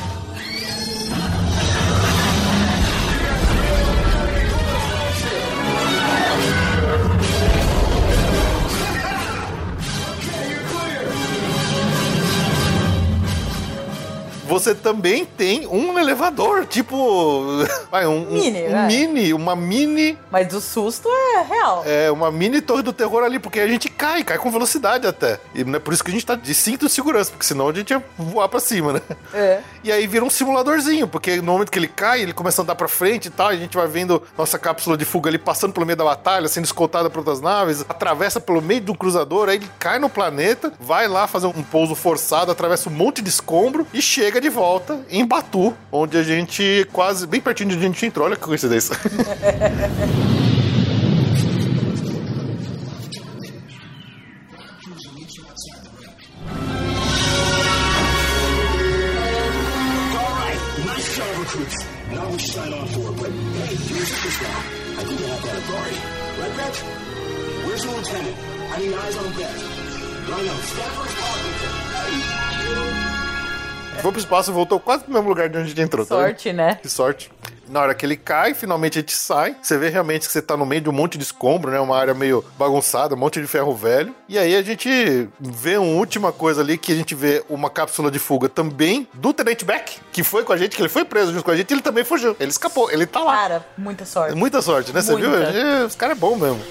você também tem um elevador, tipo. *laughs* Vai, um, Mini, um, né? mini, uma mini. Mas o susto é real. É, uma mini torre do terror ali, porque a gente cai, cai com velocidade até. E não é por isso que a gente tá de cinto de segurança, porque senão a gente ia voar pra cima, né? É. E aí vira um simuladorzinho, porque no momento que ele cai, ele começa a andar pra frente e tal, e a gente vai vendo nossa cápsula de fuga ali passando pelo meio da batalha, sendo escoltada por outras naves, atravessa pelo meio do cruzador, aí ele cai no planeta, vai lá fazer um pouso forçado, atravessa um monte de escombro e chega de volta em Batu, onde a gente quase, bem pertinho de onde a gente entrou, olha que coincidência. *laughs* Where's the lieutenant? I need eyes on deck. Rhino, Stafford's talking Foi pro espaço e voltou quase pro mesmo lugar de onde a gente entrou. tá Sorte, vendo? né? Que sorte. Na hora que ele cai, finalmente a gente sai. Você vê realmente que você tá no meio de um monte de escombro, né? Uma área meio bagunçada, um monte de ferro velho. E aí a gente vê uma última coisa ali, que a gente vê uma cápsula de fuga também do Tenente Beck, que foi com a gente, que ele foi preso junto com a gente, e ele também fugiu. Ele escapou, ele tá lá. Cara, muita sorte. Muita sorte, né? Você viu? Muita. Os caras é bom mesmo.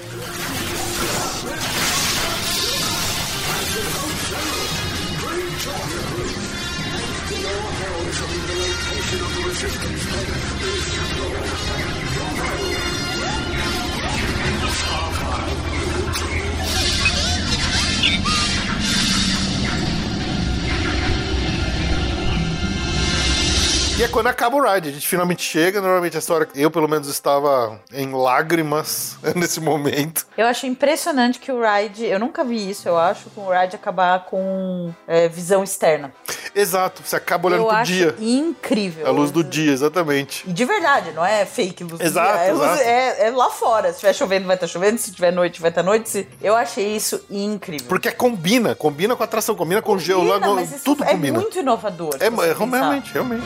E é quando acaba o ride, a gente finalmente chega. Normalmente a história, eu pelo menos estava em lágrimas *laughs* nesse momento. Eu acho impressionante que o ride, eu nunca vi isso, eu acho, com o ride acabar com é, visão externa. Exato, você acaba olhando eu pro dia. incrível. A luz do dia, exatamente. E de verdade, não é fake luz Exato, do dia. É, exato. é- é lá fora. Se tiver chovendo, vai estar chovendo. Se tiver noite, vai estar noite. Se- Eu achei isso incrível. Porque combina, combina com a atração, combina com o gelo, tudo é combina. muito inovador. É, é, realmente, realmente.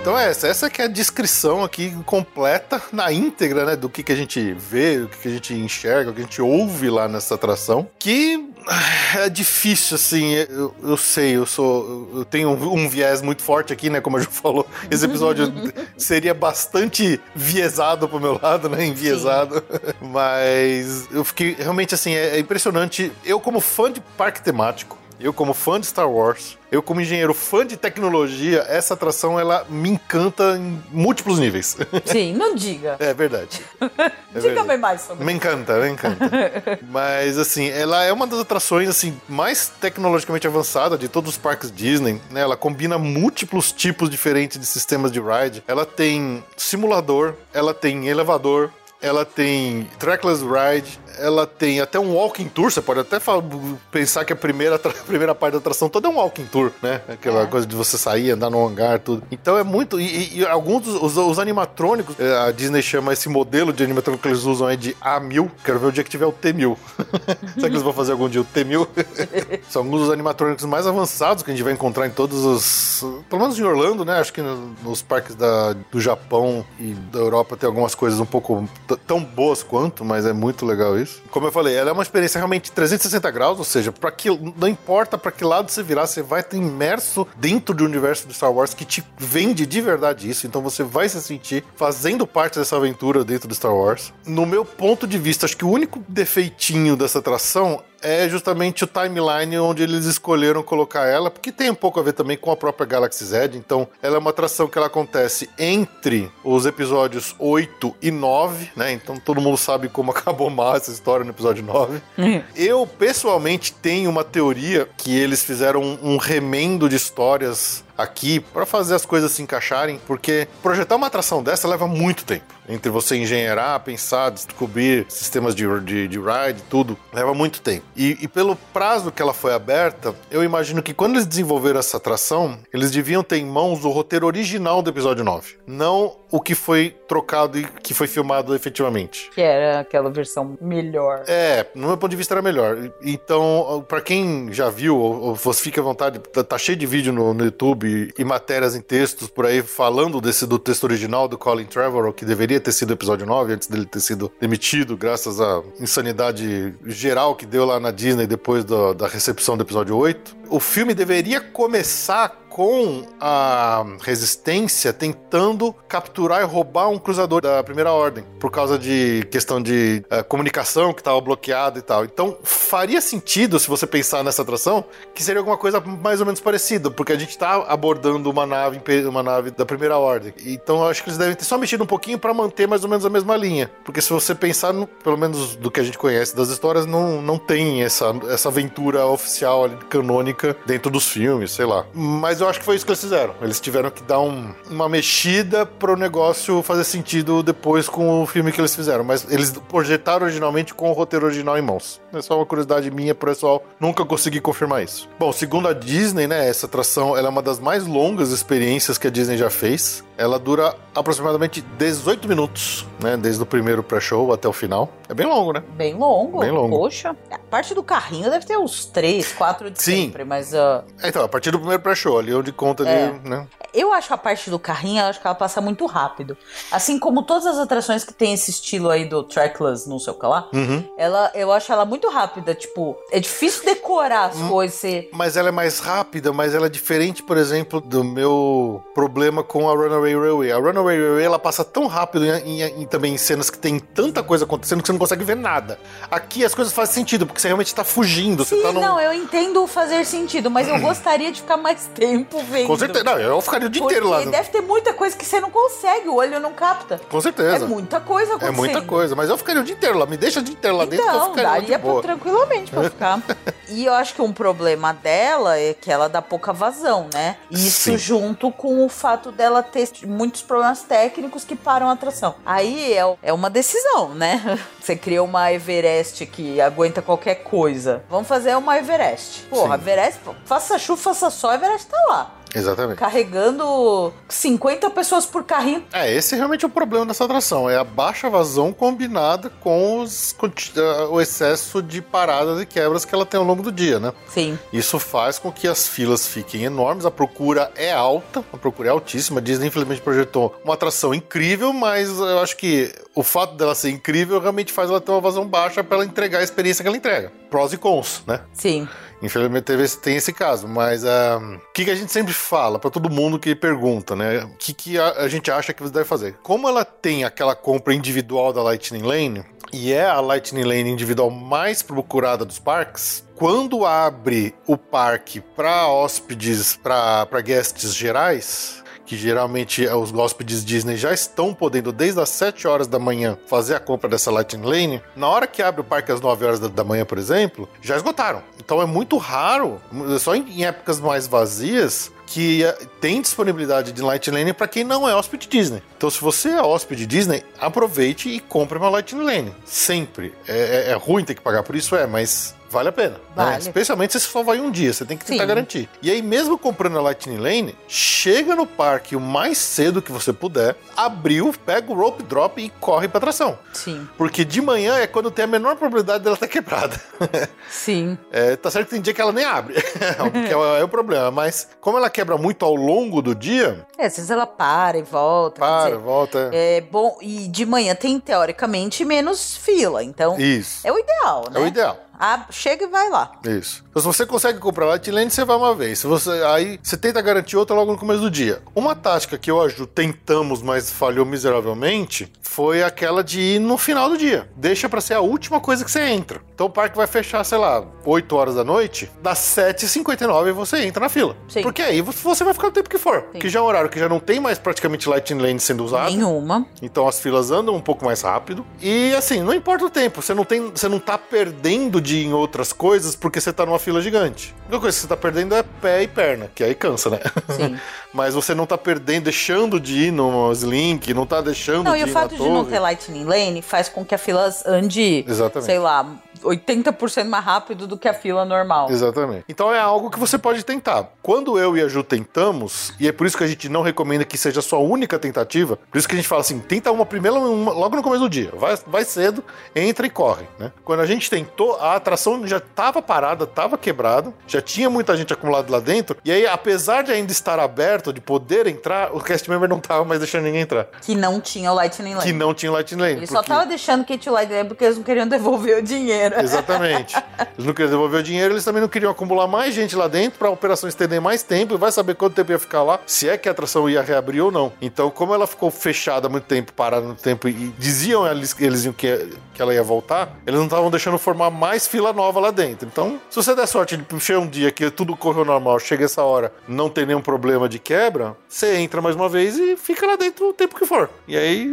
Então é essa, essa que é a descrição aqui completa, na íntegra, né, do que, que a gente vê, do que, que a gente enxerga, o que a gente ouve lá nessa atração, que ah, é difícil, assim, eu, eu sei, eu sou, eu tenho um, um viés muito forte aqui, né, como a Ju falou, esse episódio *laughs* seria bastante viesado pro meu lado, né, enviesado, *laughs* mas eu fiquei, realmente, assim, é, é impressionante, eu como fã de parque temático, eu como fã de Star Wars, eu como engenheiro fã de tecnologia, essa atração ela me encanta em múltiplos níveis. *laughs* Sim, não diga. É verdade. *laughs* É Diga-me mais sobre Me encanta, me encanta. *laughs* Mas assim, ela é uma das atrações assim mais tecnologicamente avançada de todos os parques Disney, né? Ela combina múltiplos tipos diferentes de sistemas de ride. Ela tem simulador, ela tem elevador, ela tem trackless ride, ela tem até um walking tour. Você pode até fa- pensar que a primeira, *laughs* a primeira parte da atração toda é um walking tour, né? Aquela coisa de você sair, andar no hangar, tudo. Então é muito. E, e- alguns dos os, os animatrônicos, eh, a Disney chama esse modelo de animatrônico que eles usam aí de A1000. Quero ver o dia que tiver o T1000. *laughs* Será que eles vão fazer algum dia o T1000? *laughs* São alguns dos animatrônicos mais avançados que a gente vai encontrar em todos os. Pelo menos em Orlando, né? Acho que no- nos parques da, do Japão e da Europa tem algumas coisas um pouco tão boas quanto, mas é muito legal isso. Como eu falei, ela é uma experiência realmente 360 graus, ou seja, para que não importa para que lado você virar, você vai estar imerso dentro do universo do Star Wars que te vende de verdade isso. Então você vai se sentir fazendo parte dessa aventura dentro do Star Wars. No meu ponto de vista, acho que o único defeitinho dessa atração é justamente o timeline onde eles escolheram colocar ela, porque tem um pouco a ver também com a própria Galaxy Z. Então, ela é uma atração que ela acontece entre os episódios 8 e 9, né? Então, todo mundo sabe como *laughs* acabou mal essa história no episódio 9. Eu, pessoalmente, tenho uma teoria que eles fizeram um, um remendo de histórias aqui para fazer as coisas se encaixarem, porque projetar uma atração dessa leva muito tempo. Entre você engenheirar, pensar, descobrir sistemas de, de, de ride, tudo, leva muito tempo. E, e, pelo prazo que ela foi aberta, eu imagino que quando eles desenvolveram essa atração, eles deviam ter em mãos o roteiro original do episódio 9. Não o que foi trocado e que foi filmado efetivamente. Que era aquela versão melhor. É, no meu ponto de vista era melhor. Então, para quem já viu, ou, você fica à vontade, tá, tá cheio de vídeo no, no YouTube e matérias em textos por aí falando desse do texto original do Colin Trevorrow, que deveria ter sido o episódio 9 antes dele ter sido demitido, graças à insanidade geral que deu lá na Disney depois do, da recepção do episódio 8. O filme deveria começar com a resistência tentando capturar e roubar um cruzador da primeira ordem, por causa de questão de uh, comunicação que estava bloqueada e tal. Então faria sentido, se você pensar nessa atração, que seria alguma coisa mais ou menos parecida, porque a gente está abordando uma nave, uma nave da primeira ordem. Então eu acho que eles devem ter só mexido um pouquinho para manter mais ou menos a mesma linha. Porque se você pensar, no, pelo menos do que a gente conhece das histórias, não, não tem essa, essa aventura oficial canônica dentro dos filmes, sei lá. Mas eu acho que foi isso que eles fizeram. Eles tiveram que dar um, uma mexida pro negócio fazer sentido depois com o filme que eles fizeram. Mas eles projetaram originalmente com o roteiro original em mãos. É só uma curiosidade minha, pessoal. Nunca consegui confirmar isso. Bom, segundo a Disney, né, essa atração ela é uma das mais longas experiências que a Disney já fez. Ela dura aproximadamente 18 minutos, né? Desde o primeiro pré-show até o final. É bem longo, né? Bem longo. Bem longo. Poxa. A parte do carrinho deve ter uns 3, 4 de Sim. sempre, mas. Uh... Então, a partir do primeiro pré-show, ali onde conta É. ali, né? Eu acho a parte do carrinho, eu acho que ela passa muito rápido. Assim como todas as atrações que tem esse estilo aí do trackless, não sei o que lá, Uhum. ela, eu acho ela muito rápida. Tipo, é difícil decorar as Hum. coisas. Você... Mas ela é mais rápida, mas ela é diferente, por exemplo, do meu problema com a Runaway Railway. A Runaway Railway, ela passa tão rápido em, em- em- também em cenas que tem tanta coisa acontecendo que você não consegue ver nada. Aqui as coisas fazem sentido, porque você realmente tá fugindo. você Sim, tá num... não, eu entendo fazer sentido, mas eu *clears throat* gostaria de ficar mais tempo vendo. Com certeza. Não, eu ficaria o dia Porque inteiro lá. deve ter muita coisa que você não consegue, o olho não capta. Com certeza. É muita coisa É acontecendo. muita coisa, mas eu ficaria o dia inteiro lá. Me deixa o dia inteiro lá dentro que eu Então, ficaria daria pra, tranquilamente pra ficar. *laughs* e eu acho que um problema dela é que ela dá pouca vazão, né? Isso Sim. junto com o fato dela ter muitos problemas técnicos que param a atração. Aí é, é uma decisão, né? *laughs* Você cria uma Everest que aguenta qualquer coisa. Vamos fazer uma Everest. Porra, Sim. Everest, faça chuva, faça sol, Everest tá lá. Exatamente. Carregando 50 pessoas por carrinho. É, esse é realmente o problema dessa atração. É a baixa vazão combinada com os, com ah, o excesso de paradas e quebras que ela tem ao longo do dia, né? Sim. Isso faz com que as filas fiquem enormes, a procura é alta, a procura é altíssima. A Disney infelizmente projetou uma atração incrível, mas eu acho que o fato dela ser incrível realmente faz ela ter uma vazão baixa para ela entregar a experiência que ela entrega. Prós e cons, né? Sim. Infelizmente teve esse- tem esse caso, mas ah, o que, que a gente sempre fala para todo mundo que pergunta, né? O que, que a, a gente acha que você deve fazer? Como ela tem aquela compra individual da Lightning Lane e é a Lightning Lane individual mais procurada dos parques, quando abre o parque para hóspedes, para guests gerais, que geralmente é, os hóspedes Disney já estão podendo, desde as 7 horas da manhã, fazer a compra dessa Lightning Lane, na hora que abre o parque às 9 horas da, manhã, por exemplo, já esgotaram. Então é muito raro, só em, em épocas mais vazias, que eh, tem disponibilidade de Lightning Lane para quem não é hóspede Disney. Então, se você é hóspede Disney, aproveite e compre uma Lightning Lane. Sempre. É, é- é ruim ter que pagar por isso, é, mas vale a pena. né? Vale. Especialmente se você só vai um dia, você tem que tentar Sim. garantir. E aí, mesmo comprando a Lightning Lane, chega no parque o mais cedo que você puder, abriu, pega o rope drop e corre pra atração. Sim. Porque de manhã é quando tem a menor probabilidade dela estar quebrada. Sim. *laughs* É, tá certo que tem dia que ela nem abre, *laughs* que é, é o problema. Mas como ela quebra muito ao longo do dia, É, às vezes ela para e volta. para, dizer, volta. É bom, e de manhã tem teoricamente menos fila, então Isso. é o ideal, né? É o ideal. Ah, chega e vai lá. Isso. Então, se você consegue comprar Light Lane, você vai uma vez. Se você, aí você tenta garantir outra logo no começo do dia. Uma tática que eu aju tentamos, mas falhou miseravelmente, foi aquela de ir no final do dia. Deixa pra ser a última coisa que você entra. Então o parque vai fechar, sei lá, 8 horas da noite, das 7h59 você entra na fila. Sim. Porque aí você vai ficar o tempo que for. Que já é um horário que já não tem mais praticamente Light Lane sendo usado. Nenhuma. Então as filas andam um pouco mais rápido. E assim, não importa o tempo, você não tem, você não tá perdendo de ir em outras coisas porque você tá numa fila gigante. A única coisa que você tá perdendo é pé e perna, que aí cansa, né? Sim. *laughs* Mas você não tá perdendo, deixando de ir no Slink, não tá deixando Não, de e o ir fato de não ter Lightning Lane faz com que a fila ande, Exatamente. sei lá, 80% mais rápido do que a fila normal. Exatamente. Então é algo que você pode tentar. Quando eu e a Ju tentamos, e é por isso que a gente não recomenda que seja a sua única tentativa, por isso que a gente fala assim, tenta uma primeira, uma- logo no começo do dia. Vai, vai cedo, entra e corre, né? Quando a gente tentou, a atração já estava parada, estava quebrada, já tinha muita gente acumulada lá dentro, e aí, apesar de ainda estar aberto, de poder entrar, o cast member não tava mais deixando ninguém entrar. Que não tinha o Lightning Lane. Que não tinha Lightning Lane. Ele só porque- tava deixando que tinha o Lightning Lane porque eles não queriam devolver o dinheiro. *laughs* Exatamente. Eles não queriam devolver o dinheiro, eles também não queriam acumular mais gente lá dentro pra operação estender mais tempo e vai saber quanto tempo ia ficar lá, se é que a atração ia reabrir ou não. Então, como ela ficou fechada há muito tempo, parada muito tempo, e diziam eles, eles iam que, que ela ia voltar, eles não estavam deixando formar mais fila nova lá dentro. Então, se você der sorte de puxar um dia que tudo correu normal, chega essa hora, não tem nenhum problema de quebra, você entra mais uma vez e fica lá dentro o tempo que for. E aí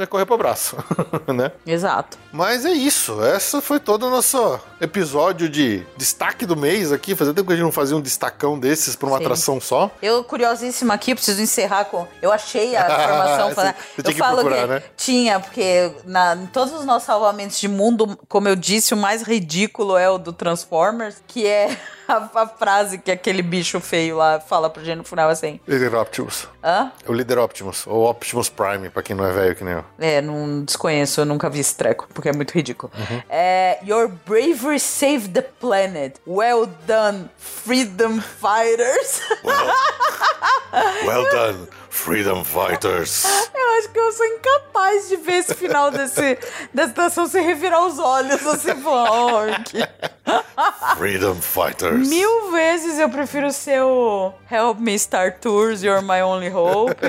é correr pro braço, *laughs* né? Exato. Mas é isso. Essa foi todo o nosso episódio de destaque do mês aqui. Fazia tempo que a gente não fazia um destacão desses pra uma Sim. atração só. Eu, curiosíssima aqui, preciso encerrar com. Eu achei a informação. *laughs* Você- falando- você eu tinha que falo procurar, que né? tinha, porque na, em todos os nossos salvamentos de mundo, como eu disse, o mais ridículo é o do Transformers, que é *laughs* a, a frase que aquele bicho feio lá fala pro gente no final assim. Líder Optimus. Hã? O Líder Optimus. Ou Optimus Prime, pra quem não é velho que nem eu. É, não desconheço, eu nunca vi esse treco, porque é muito ridículo. Uhum. É, Your bravery saved the planet. Well done, freedom fighters. Well done, Freedom Fighters. *laughs* Eu acho que eu sou incapaz de ver esse final desse, dessa estação sem revirar os olhos, assim, *laughs* "Oh, que- Freedom Fighters. Mil vezes eu prefiro ser o Help Me Star Tours, You're My Only Hope. *laughs*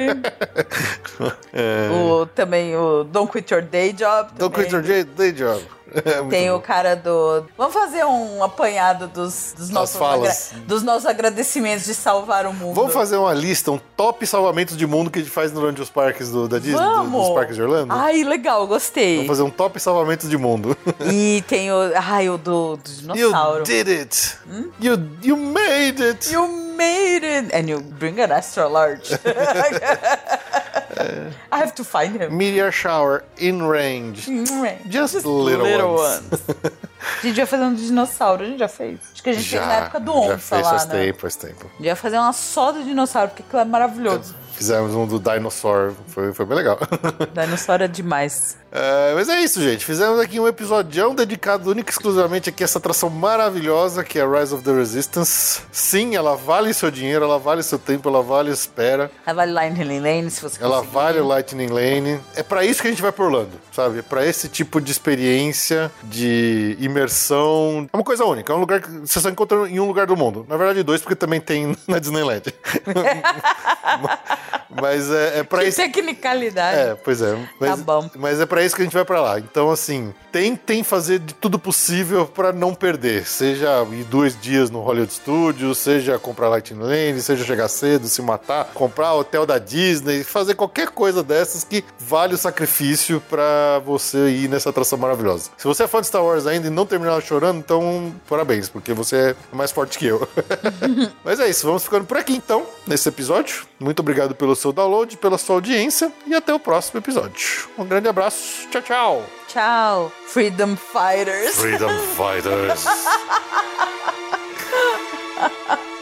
É. o, também o Don't Quit Your Day Job. Don't também. quit your day, day job. É Tem bom. o cara do. Vamos fazer um apanhado dos, dos, nossos, falas. agra- dos nossos agradecimentos de salvar o mundo. Vamos fazer uma lista, um top salvamentos de mundo que a gente faz durante os parques do, da Disney, do- dos parques de Orlando. Ai, legal, gostei. Vamos fazer um top salvamentos de mundo. E tem o. Ai, o do, do dinossauro. You did it! You, you made it! You made it! And you bring an extra large. *laughs* *laughs* I have to find him. Meteor shower in range. Just, little, ones. *laughs* A gente vai fazer um dinossauro, a gente já fez. Acho que a gente fez na época do já onça fez lá, faz né? tempo, faz tempo. A gente vai fazer uma só do dinossauro, porque aquilo é maravilhoso. Fizemos um do Dinosaur, foi, foi bem legal. *laughs* Dinossauro é demais. É, mas é isso, gente. Fizemos aqui um episódio dedicado única e exclusivamente aqui a essa atração maravilhosa que é a Rise of the Resistance. Sim, ela vale seu dinheiro, ela vale seu tempo, ela vale espera. Ela vale Lightning Lane, se você Ela conseguir. vale o Lightning Lane. É pra isso que a gente vai por Orlando, sabe? É pra esse tipo de experiência, de imersão. É uma coisa única. É um lugar que você só encontra em um lugar do mundo. Na verdade, dois, porque também tem *laughs* na Disneyland. *laughs* Mas é, é pra Que isso. tecnicalidade. É, pois é. Mas, Tá bom. Mas é pra isso que a gente vai pra lá. Então, assim, tentem fazer de tudo possível pra não perder. Seja ir dois dias no Hollywood Studios, seja comprar Lightning Lane, seja chegar cedo, se matar, comprar hotel da Disney, fazer qualquer coisa dessas que vale o sacrifício pra você ir nessa atração maravilhosa. Se você é fã de Star Wars ainda e não terminar chorando, então parabéns, porque você é mais forte que eu. *laughs* mas é isso, vamos ficando por aqui então, nesse episódio. Muito obrigado pelo seu download, pela sua audiência e até o próximo episódio. Um grande abraço. Tchau, tchau. Tchau, Freedom Fighters. Freedom Fighters. *laughs*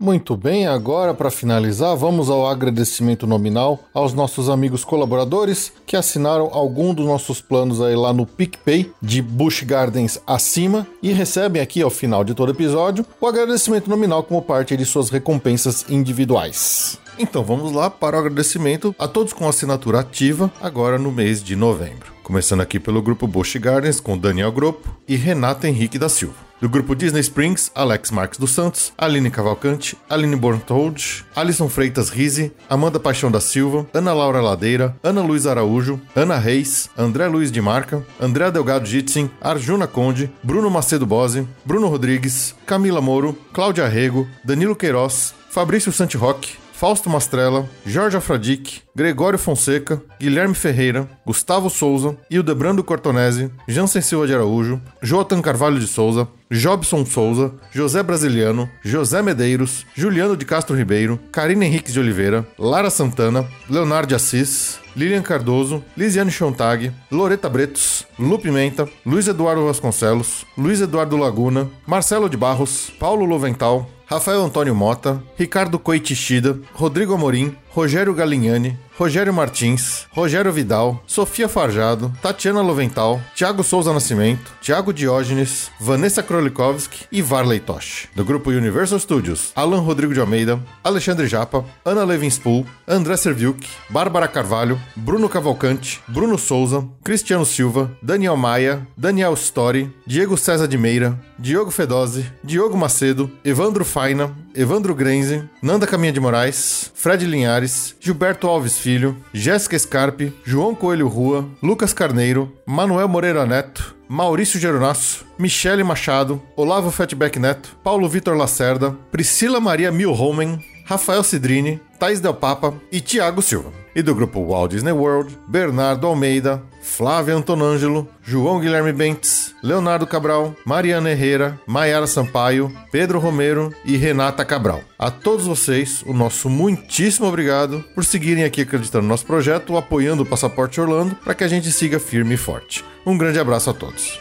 Muito bem, agora para finalizar, vamos ao agradecimento nominal aos nossos amigos colaboradores que assinaram algum dos nossos planos aí lá no PicPay de Bush Gardens acima e recebem aqui ao final de todo episódio o agradecimento nominal como parte de suas recompensas individuais. Então vamos lá para o agradecimento a todos com assinatura ativa agora no mês de novembro. Começando aqui pelo grupo Bush Gardens com Daniel Gropo e Renata Henrique da Silva. Do grupo Disney Springs, Alex Marques dos Santos, Aline Cavalcante, Aline Borntold, Alisson Freitas Rize, Amanda Paixão da Silva, Ana Laura Ladeira, Ana Luiz Araújo, Ana Reis, André Luiz de Marca, André Delgado Jitsin, Arjuna Conde, Bruno Macedo Bose, Bruno Rodrigues, Camila Moro, Cláudia Rego, Danilo Queiroz, Fabrício Santiroque, Fausto Mastrella, Jorge Afradic, Gregório Fonseca, Guilherme Ferreira, Gustavo Souza, Hildebrando Cortonese, Jansen Silva de Araújo, Joatan Carvalho de Souza, Jobson Souza, José Brasiliano, José Medeiros, Juliano de Castro Ribeiro, Karina Henriques de Oliveira, Lara Santana, Leonardo Assis, Lilian Cardoso, Lisiane Chontag, Loreta Bretos, Lu Pimenta, Luiz Eduardo Vasconcelos, Luiz Eduardo Laguna, Marcelo de Barros, Paulo Lovental, Rafael Antônio Mota, Ricardo Coitichida, Rodrigo Amorim, Rogério Galignani, Rogério Martins, Rogério Vidal, Sofia Farjado, Tatiana Lovental, Thiago Souza Nascimento, Thiago Diógenes, Vanessa Krolikovski e Varley Tosh. Do grupo Universal Studios, Alan Rodrigo de Almeida, Alexandre Japa, Ana Levinspool, André Serviuk, Bárbara Carvalho, Bruno Cavalcante, Bruno Souza, Cristiano Silva, Daniel Maia, Daniel Story, Diego César de Meira, Diogo Fedose, Diogo Macedo, Evandro Faina, Evandro Grenze, Nanda Caminha de Moraes, Fred Linhares, Gilberto Alves Filho, Jéssica Scarpe, João Coelho Rua, Lucas Carneiro, Manuel Moreira Neto, Maurício Geronasso, Michele Machado, Olavo Fatback Neto, Paulo Vitor Lacerda, Priscila Maria Milhomen, Rafael Cidrini, Thais Del Papa e Tiago Silva. E do grupo Walt Disney World, Bernardo Almeida, Flávio Antonângelo, João Guilherme Bentes, Leonardo Cabral, Mariana Herrera, Maiara Sampaio, Pedro Romero e Renata Cabral. A todos vocês, o nosso muitíssimo obrigado por seguirem aqui acreditando no nosso projeto, apoiando o Passaporte Orlando para que a gente siga firme e forte. Um grande abraço a todos.